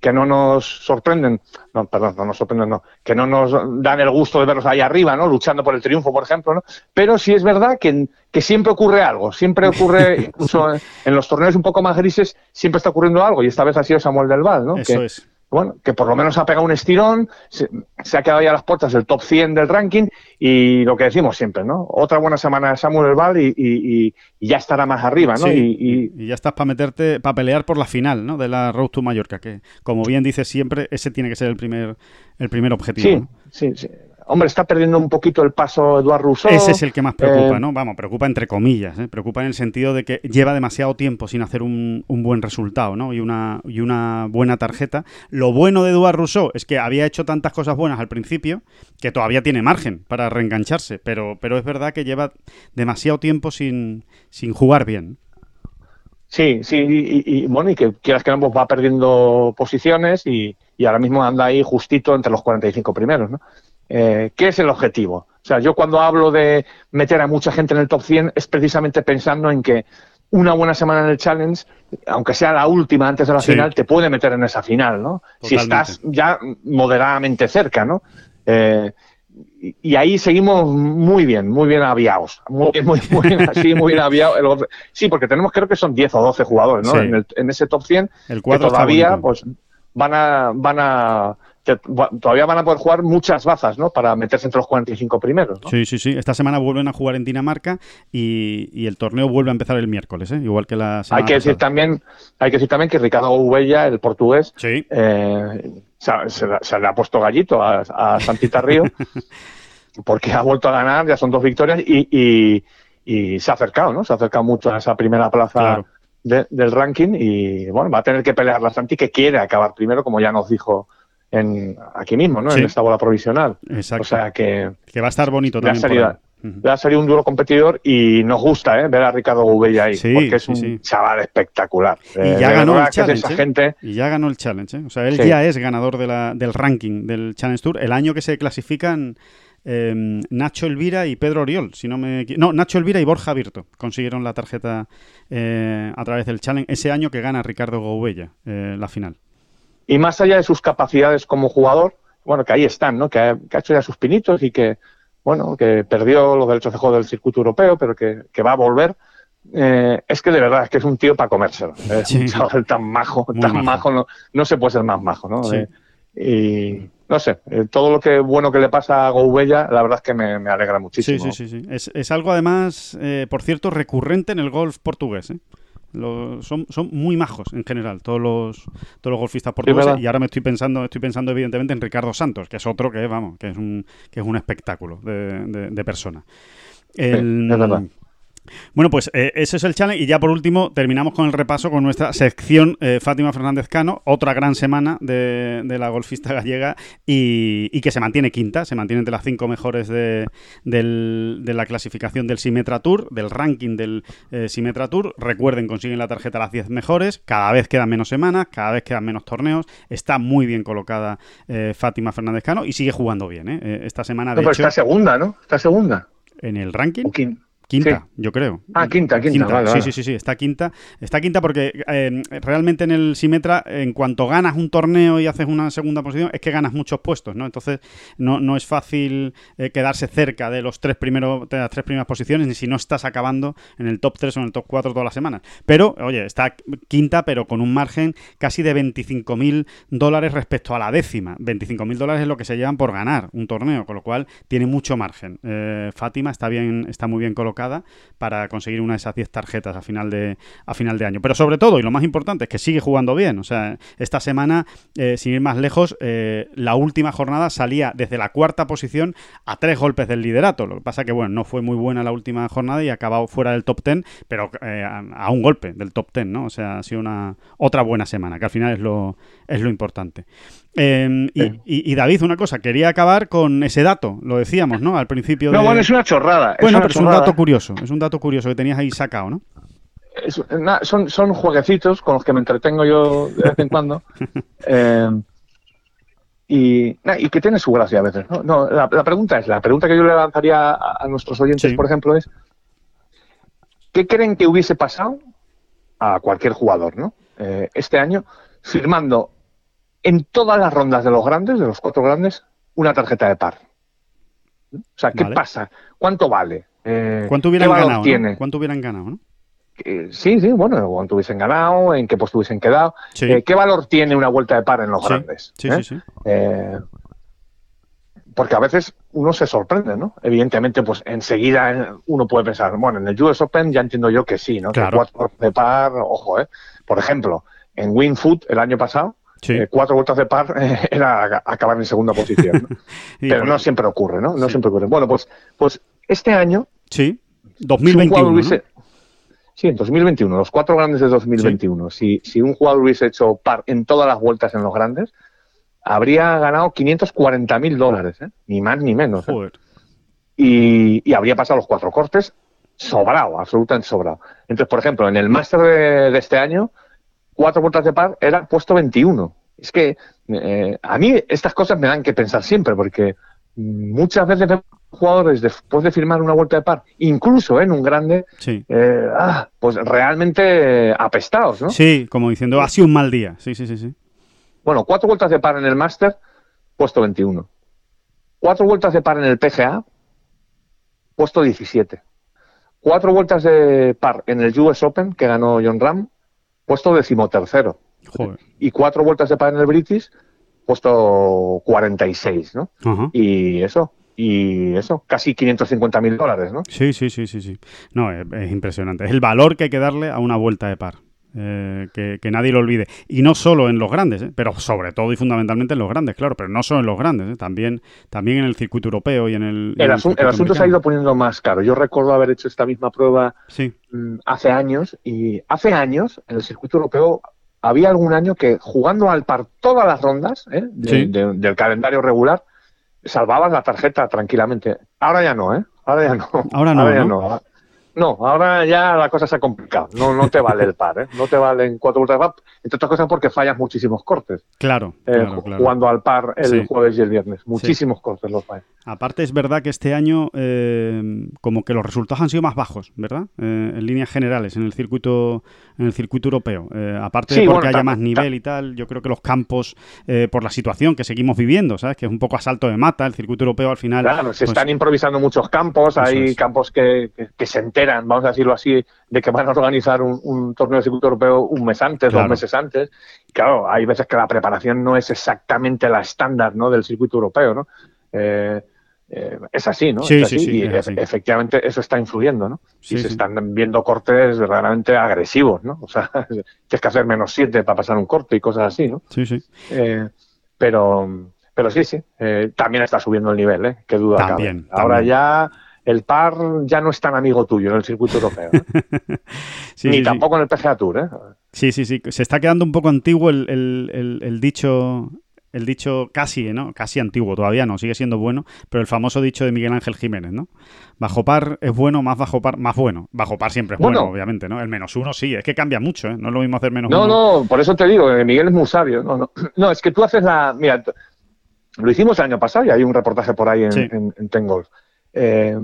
que no nos sorprenden, no, perdón, no nos sorprenden, no, que no nos dan el gusto de verlos ahí arriba, ¿no? Luchando por el triunfo, por ejemplo, ¿no? Pero sí es verdad que, que siempre ocurre algo, siempre ocurre, incluso en, los torneos un poco más grises, siempre está ocurriendo algo, y esta vez ha sido Samuel Del Val, ¿no? Eso que, es. Bueno, que por lo menos ha pegado un estirón, se, se ha quedado ya a las puertas del top 100 del ranking y lo que decimos siempre, ¿no? Otra buena semana de Samuel Val y, y- y- y ya estará más arriba, ¿no? Sí, Y, ya estás para meterte, para pelear por la final ¿no? de la Road to Mallorca, que como bien dices siempre, ese tiene que ser el primer, el primer objetivo. sí, ¿no? sí, sí. Hombre, está perdiendo un poquito el paso Eduard Rousseau. Ese es el que más preocupa, eh, ¿no? Vamos, preocupa entre comillas, ¿eh? Preocupa en el sentido de que lleva demasiado tiempo sin hacer un, un buen resultado, ¿no? Y una, y una buena tarjeta. Lo bueno de Eduard Rousseau es que había hecho tantas cosas buenas al principio que todavía tiene margen para reengancharse, pero, pero es verdad que lleva demasiado tiempo sin, sin jugar bien. Sí, sí, y, y- bueno, y que quieras que no, pues va perdiendo posiciones y, y ahora mismo anda ahí justito entre los 45 primeros, ¿no? Eh, ¿Qué es el objetivo? O sea, yo cuando hablo de meter a mucha gente en el top 100 es precisamente pensando en que una buena semana en el Challenge, aunque sea la última antes de la Sí. final, te puede meter en esa final, ¿no? Si estás ya moderadamente cerca, ¿no? Eh, y, ahí seguimos muy bien, muy bien aviados. Muy, bien, muy, muy bien, así, muy bien aviados. Sí, porque tenemos creo que son 10 o 12 jugadores, ¿no? Sí. En, el- en ese top 100 El que todavía pues van a van a que todavía van a poder jugar muchas bazas, ¿no? Para meterse entre los 45 primeros, ¿no? Sí, sí, sí. Esta semana vuelven a jugar en Dinamarca y, y el torneo vuelve a empezar el miércoles, ¿eh? igual que la semana Hay que decir pasada. también, hay que decir también que Ricardo Ubella, el portugués, Sí, eh, se, se le- se le ha puesto gallito a, a Santita Río porque ha vuelto a ganar, ya son dos victorias y, y- y se ha acercado, ¿no? Se ha acercado mucho a esa primera plaza Claro. de- del ranking y bueno, va a tener que pelear la Santi que quiere acabar primero, como ya nos dijo en, aquí mismo, ¿no? Sí. En esta bola provisional. exacto. O sea que que va a estar bonito también. Ujú. le ha salido un duro competidor y nos gusta ¿eh? ver a Ricardo Gubella ahí, Sí, porque es un sí. chaval espectacular. Y Eh, ya de ganó el challenge. esa ¿eh? gente. Y ya ganó el challenge. ¿eh? O sea, él Sí. ya es ganador de la- del ranking del Challenge Tour. El año que se clasifican eh, Nacho Elvira y Pedro Oriol, si no me No, Nacho Elvira y Borja Virto consiguieron la tarjeta eh, a través del challenge. Ese año que gana Ricardo Goubella eh, la final. Y más allá de sus capacidades como jugador, bueno, que ahí están, ¿no? Que ha, que ha hecho ya sus pinitos y que, bueno, que perdió los derechos de juego del circuito europeo, pero que, que va a volver. Eh, es que de verdad es que es un tío para comérselo. Es Sí. un chaval tan majo, Muy tan majo. majo, no, no se puede ser más majo, ¿no? Sí. Eh, y no sé, eh, todo lo que bueno que le pasa a Goubella, la verdad es que me, me alegra Sí, muchísimo. sí, sí. sí. Es, es algo además, eh, por cierto, recurrente en el golf portugués. ¿eh? Lo- son, son muy majos en general todos los todos los golfistas portugueses. y ahora me estoy pensando estoy pensando evidentemente en Ricardo Santos que es otro que vamos que es un que es un espectáculo de, de- de persona. El-. Bueno, pues eh, ese es el challenge. Y ya por último, terminamos con el repaso con nuestra sección eh, Fátima Fernández Cano. Otra gran semana de, de la golfista gallega y, y que se mantiene quinta, se mantiene entre las cinco mejores de, del- de la clasificación del Simetra Tour, del ranking del eh, Simetra Tour. Recuerden, consiguen la tarjeta a las 10 mejores. Cada vez quedan menos semanas, cada vez quedan menos torneos. Está muy bien colocada eh, Fátima Fernández Cano y sigue jugando bien. ¿eh? Esta semana, No, de pero hecho, está segunda, ¿no? Está segunda. en el ranking. Quinta, Sí. yo creo. Ah, quinta, quinta, vale, sí, vale. sí, sí, sí, está quinta. Está quinta porque eh, realmente en el Simetra, en cuanto ganas un torneo y haces una segunda posición, es que ganas muchos puestos, ¿no? Entonces, no, no es fácil eh, quedarse cerca de los tres primeros, de las tres primeras posiciones, ni si no estás acabando en el top 3 o en el top 4 todas las semanas. Pero, oye, está quinta, pero con un margen casi de 25.000 dólares respecto a la décima. 25.000 dólares es lo que se llevan por ganar un torneo, con lo cual tiene mucho margen. Eh, Fátima está bien, está muy bien colocada para conseguir una de esas 10 tarjetas a final de a final de año. Pero sobre todo, y lo más importante, es que sigue jugando bien. O sea, esta semana, eh, sin ir más lejos, eh, la última jornada salía desde la cuarta posición a tres golpes del liderato. Lo que pasa que, bueno, no fue muy buena la última jornada y ha acabado fuera del top 10, pero eh, a, un golpe del top 10, ¿no? O sea, ha sido una otra buena semana, que al final es lo, es lo importante. Eh, y, Sí. y- y David, una cosa, quería acabar con ese dato, lo decíamos, ¿no? Al principio No, de... bueno, es una chorrada. Bueno, una pero es un dato curioso, es un dato curioso que tenías ahí sacado, ¿no? Es- na- son, son jueguecitos con los que me entretengo yo de vez en cuando. Eh, y, na, y que tiene su gracia a veces. No, No, la, la pregunta es, la pregunta que yo le lanzaría a, a nuestros oyentes, Sí. por ejemplo, es ¿qué creen que hubiese pasado a cualquier jugador, ¿no? Eh, este año, firmando en todas las rondas de los grandes, de los cuatro grandes, una tarjeta de par. O sea, ¿qué Vale. pasa? ¿Cuánto vale? Eh, ¿Cuánto ¿qué hubieran valor ganado? no? ¿Cuánto hubieran ganado, no? Eh, sí, sí, bueno, cuánto hubiesen ganado, en qué puesto hubiesen quedado. Sí. Eh, ¿Qué valor tiene una vuelta de par en los Sí, grandes? Sí, ¿Eh? sí, sí. Eh, porque a veces uno se sorprende, ¿no? Evidentemente, pues enseguida uno puede pensar, bueno, en el US Open ya entiendo yo que sí, ¿no? Claro. Que cuatro de par, ojo, ¿eh? Por ejemplo, en WinFoot el año pasado, Sí. eh, cuatro vueltas de par eh, era acabar en segunda posición, Pero no siempre ocurre, ¿no? No Sí. siempre ocurre. Bueno, pues, pues este año Sí, si un 2021. jugador ¿no? hubiese- Sí, en 2021, los cuatro grandes de 2021. Si, si un jugador hubiese hecho par en todas las vueltas en los grandes, habría ganado 540 mil dólares, ¿eh? ni más ni menos. Joder. Y, y habría pasado los cuatro cortes sobrado, absolutamente sobrado. Entonces, por ejemplo, en el máster de, de este año, cuatro vueltas de par era puesto 21. Es que eh, a mí estas cosas me dan que pensar siempre, porque muchas veces vemos jugadores después de firmar una vuelta de par, incluso en un grande, Sí. eh, ah, pues realmente apestados, ¿no? Sí, como diciendo, ha sido un mal día. Sí, sí, sí, sí. Bueno, cuatro vueltas de par en el Master, puesto 21. Cuatro vueltas de par en el PGA, puesto 17. Cuatro vueltas de par en el US Open, que ganó John Ram, puesto decimotercero. Joder. Y cuatro vueltas de par en el British, puesto 46, ¿no? Ajá. Y eso, y eso, casi 550 mil dólares, ¿no? Sí, sí, sí, sí, sí. No, es, es impresionante. Es el valor que hay que darle a una vuelta de par. Eh, que, que nadie lo olvide. Y no solo en los grandes, ¿eh? pero sobre todo y fundamentalmente en los grandes, claro, pero no solo en los grandes, ¿eh? también, también en el circuito europeo y en el... y El, el asunto se ha ido poniendo más caro. Yo recuerdo haber hecho esta misma prueba Sí, mm, hace años y hace años en el circuito europeo había algún año que jugando al par todas las rondas de- Sí. de- del calendario regular salvabas la tarjeta tranquilamente. Ahora ya no, ¿eh? Ahora ya no. Ahora no, ya ¿no? no. No, ahora ya la cosa se ha complicado. No, no te vale el par, ¿eh? No te valen cuatro vueltas de par, entre otras cosas porque fallas muchísimos cortes. Claro, eh, claro, claro. Jugando al par el Sí. jueves y el viernes. Muchísimos cortes los fallas. Aparte es verdad que este año eh, como que los resultados han sido más bajos, ¿verdad? Eh, en líneas generales, en el circuito, en el circuito europeo. Eh, aparte de porque bueno, haya más nivel y tal, yo creo que los campos, eh, por la situación que seguimos viviendo, ¿sabes? Que es un poco asalto de mata, el circuito europeo al final. Claro, se pues, están improvisando muchos campos, hay es. campos que, que- que se enteran, vamos a decirlo así, de que van a organizar un, un torneo de circuito europeo un mes antes, Claro. dos meses antes. Y claro, hay veces que la preparación no es exactamente la estándar ¿no? del circuito europeo, ¿no? Eh, eh, es así, ¿no? Sí, es sí, así, sí, y es así. efectivamente eso está influyendo, ¿no? Sí, y se están viendo cortes verdaderamente agresivos, ¿no? O sea, tienes que hacer menos siete para pasar un corte y cosas así, ¿no? Sí, sí. Eh, pero, pero sí, sí, eh, también está subiendo el nivel, ¿eh? Qué duda También, cabe. Ahora también. ya el par ya no es tan amigo tuyo en el circuito europeo, ¿eh? Sí, ni sí, sí. tampoco en el PGA Tour, ¿eh? Sí, sí, sí. Se está quedando un poco antiguo el, el- el- el dicho. El dicho casi, ¿no? Casi antiguo, todavía no, sigue siendo bueno, pero el famoso dicho de Miguel Ángel Jiménez, ¿no? Bajo par es bueno, más bajo par, más bueno. Bajo par siempre es bueno, Bueno. obviamente, ¿no? El menos uno sí, es que cambia mucho, ¿eh? No es lo mismo hacer menos No, uno. no, por eso te digo, que Miguel es muy sabio. No, no, no, es que tú haces la. Mira, lo hicimos el año pasado y hay un reportaje por ahí en, Sí. en, en Ten Golf. Eh,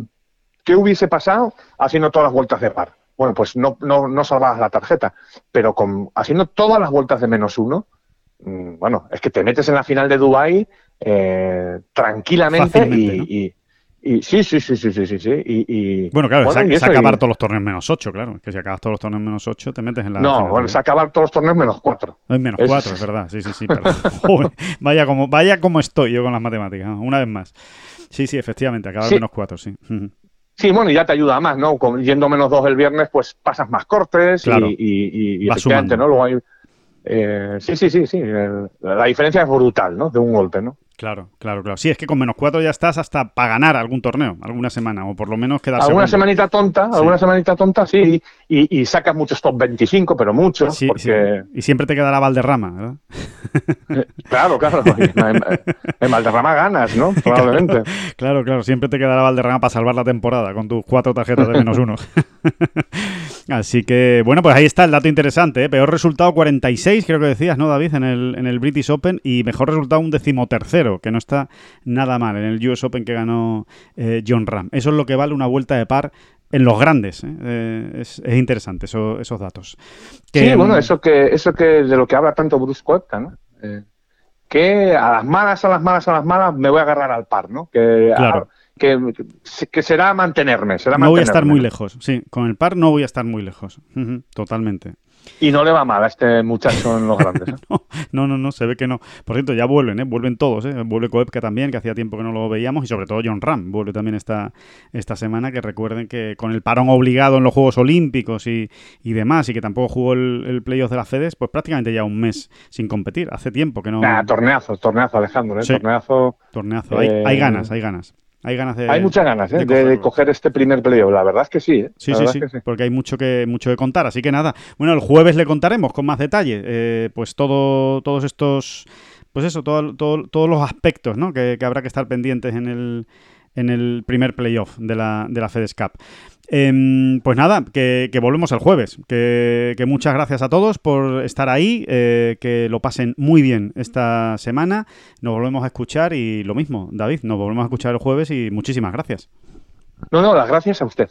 ¿Qué hubiese pasado haciendo todas las vueltas de par? Bueno, pues no, no, no salvabas la tarjeta, pero con, haciendo todas las vueltas de menos uno, mm, bueno, es que te metes en la final de Dubai eh, tranquilamente y, ¿no? y- y- sí, sí, sí, sí, sí, sí, sí, y, y- Bueno, claro, bueno, es, acabar todos los torneos menos 8, claro. Es que si acabas todos los torneos menos 8, te metes en la. No, final, bueno, ¿no? es acabar todos los torneos menos cuatro. Es menos es- 4, es verdad. Sí, sí, sí. Pero, joder, vaya, como, vaya como estoy yo con las matemáticas, ¿no? una vez más. Sí, sí, efectivamente, acabar Sí. menos 4, sí. Sí, bueno, y ya te ayuda más, ¿no? Con, yendo menos dos el viernes, pues pasas más cortes y- Claro. y, y- y Vas efectivamente, sumando. ¿no? Luego hay... eh, sí, sí, sí, sí. la diferencia es brutal, ¿no? De un golpe, ¿no? Claro, claro, claro. Sí, es que con menos 4 ya estás hasta para ganar algún torneo, alguna semana, o por lo menos quedar Alguna segundo. semanita tonta, Sí. alguna semanita tonta, sí, y, y sacas muchos top 25, pero muchos, Sí, porque... sí. Y siempre te quedará Valderrama, ¿verdad? Claro, claro, en, en Valderrama ganas, ¿no? Probablemente. Claro, claro, siempre te quedará Valderrama para salvar la temporada con tus cuatro tarjetas de menos uno. Así que, bueno, pues ahí está el dato interesante. ¿eh? Peor resultado 46, creo que decías, ¿no, David? En el, en el British Open y mejor resultado un decimotercero, que no está nada mal en el US Open que ganó eh, John Ram. Eso es lo que vale una vuelta de par en los grandes. ¿eh? Eh, es, es interesante eso- esos datos. Que, sí, bueno, mm, eso que, eso que de lo que habla tanto Bruce Koepka, ¿no? Eh, que a las malas, a las malas, a las malas me voy a agarrar al par, ¿no? Que, Claro. Que, que será mantenerme, será No voy a estar muy lejos, sí. Con el par no voy a estar muy lejos. Totalmente. Y no le va mal a este muchacho en los grandes. ¿eh? No, no, no, se ve que no. Por cierto, ya vuelven, ¿eh? Vuelven todos, ¿eh? Vuelve Koepka también, que hacía tiempo que no lo veíamos, y sobre todo John Ram vuelve también esta, esta semana, que recuerden que con el parón obligado en los Juegos Olímpicos y, y demás, y que tampoco jugó el, el playoff de la FEDES, pues prácticamente ya un mes sin competir. Hace tiempo que no... Nah, torneazo, torneazo, Alejandro, ¿eh? Sí. torneazo. torneazo. Hay, eh, hay ganas, hay ganas. Hay ganas de... Hay muchas ganas ¿eh? de de, de cogerlo. coger este primer playoff. La verdad es que sí. ¿eh? Sí, sí, sí, es que porque hay mucho que mucho que contar. Así que nada, bueno, el jueves le contaremos con más detalle, eh, pues todo, todos estos, pues eso, todo, todo- todos los aspectos, ¿no? Que, que habrá que estar pendientes en el, en el primer playoff de la, de la FedEx Cup. Em, pues nada, que, volvemos el jueves. Que, que muchas gracias a todos por estar ahí. eh, que lo pasen muy bien esta semana. Nos volvemos a escuchar y lo mismo, David, nos volvemos a escuchar el jueves y muchísimas gracias. No, no, las gracias a usted.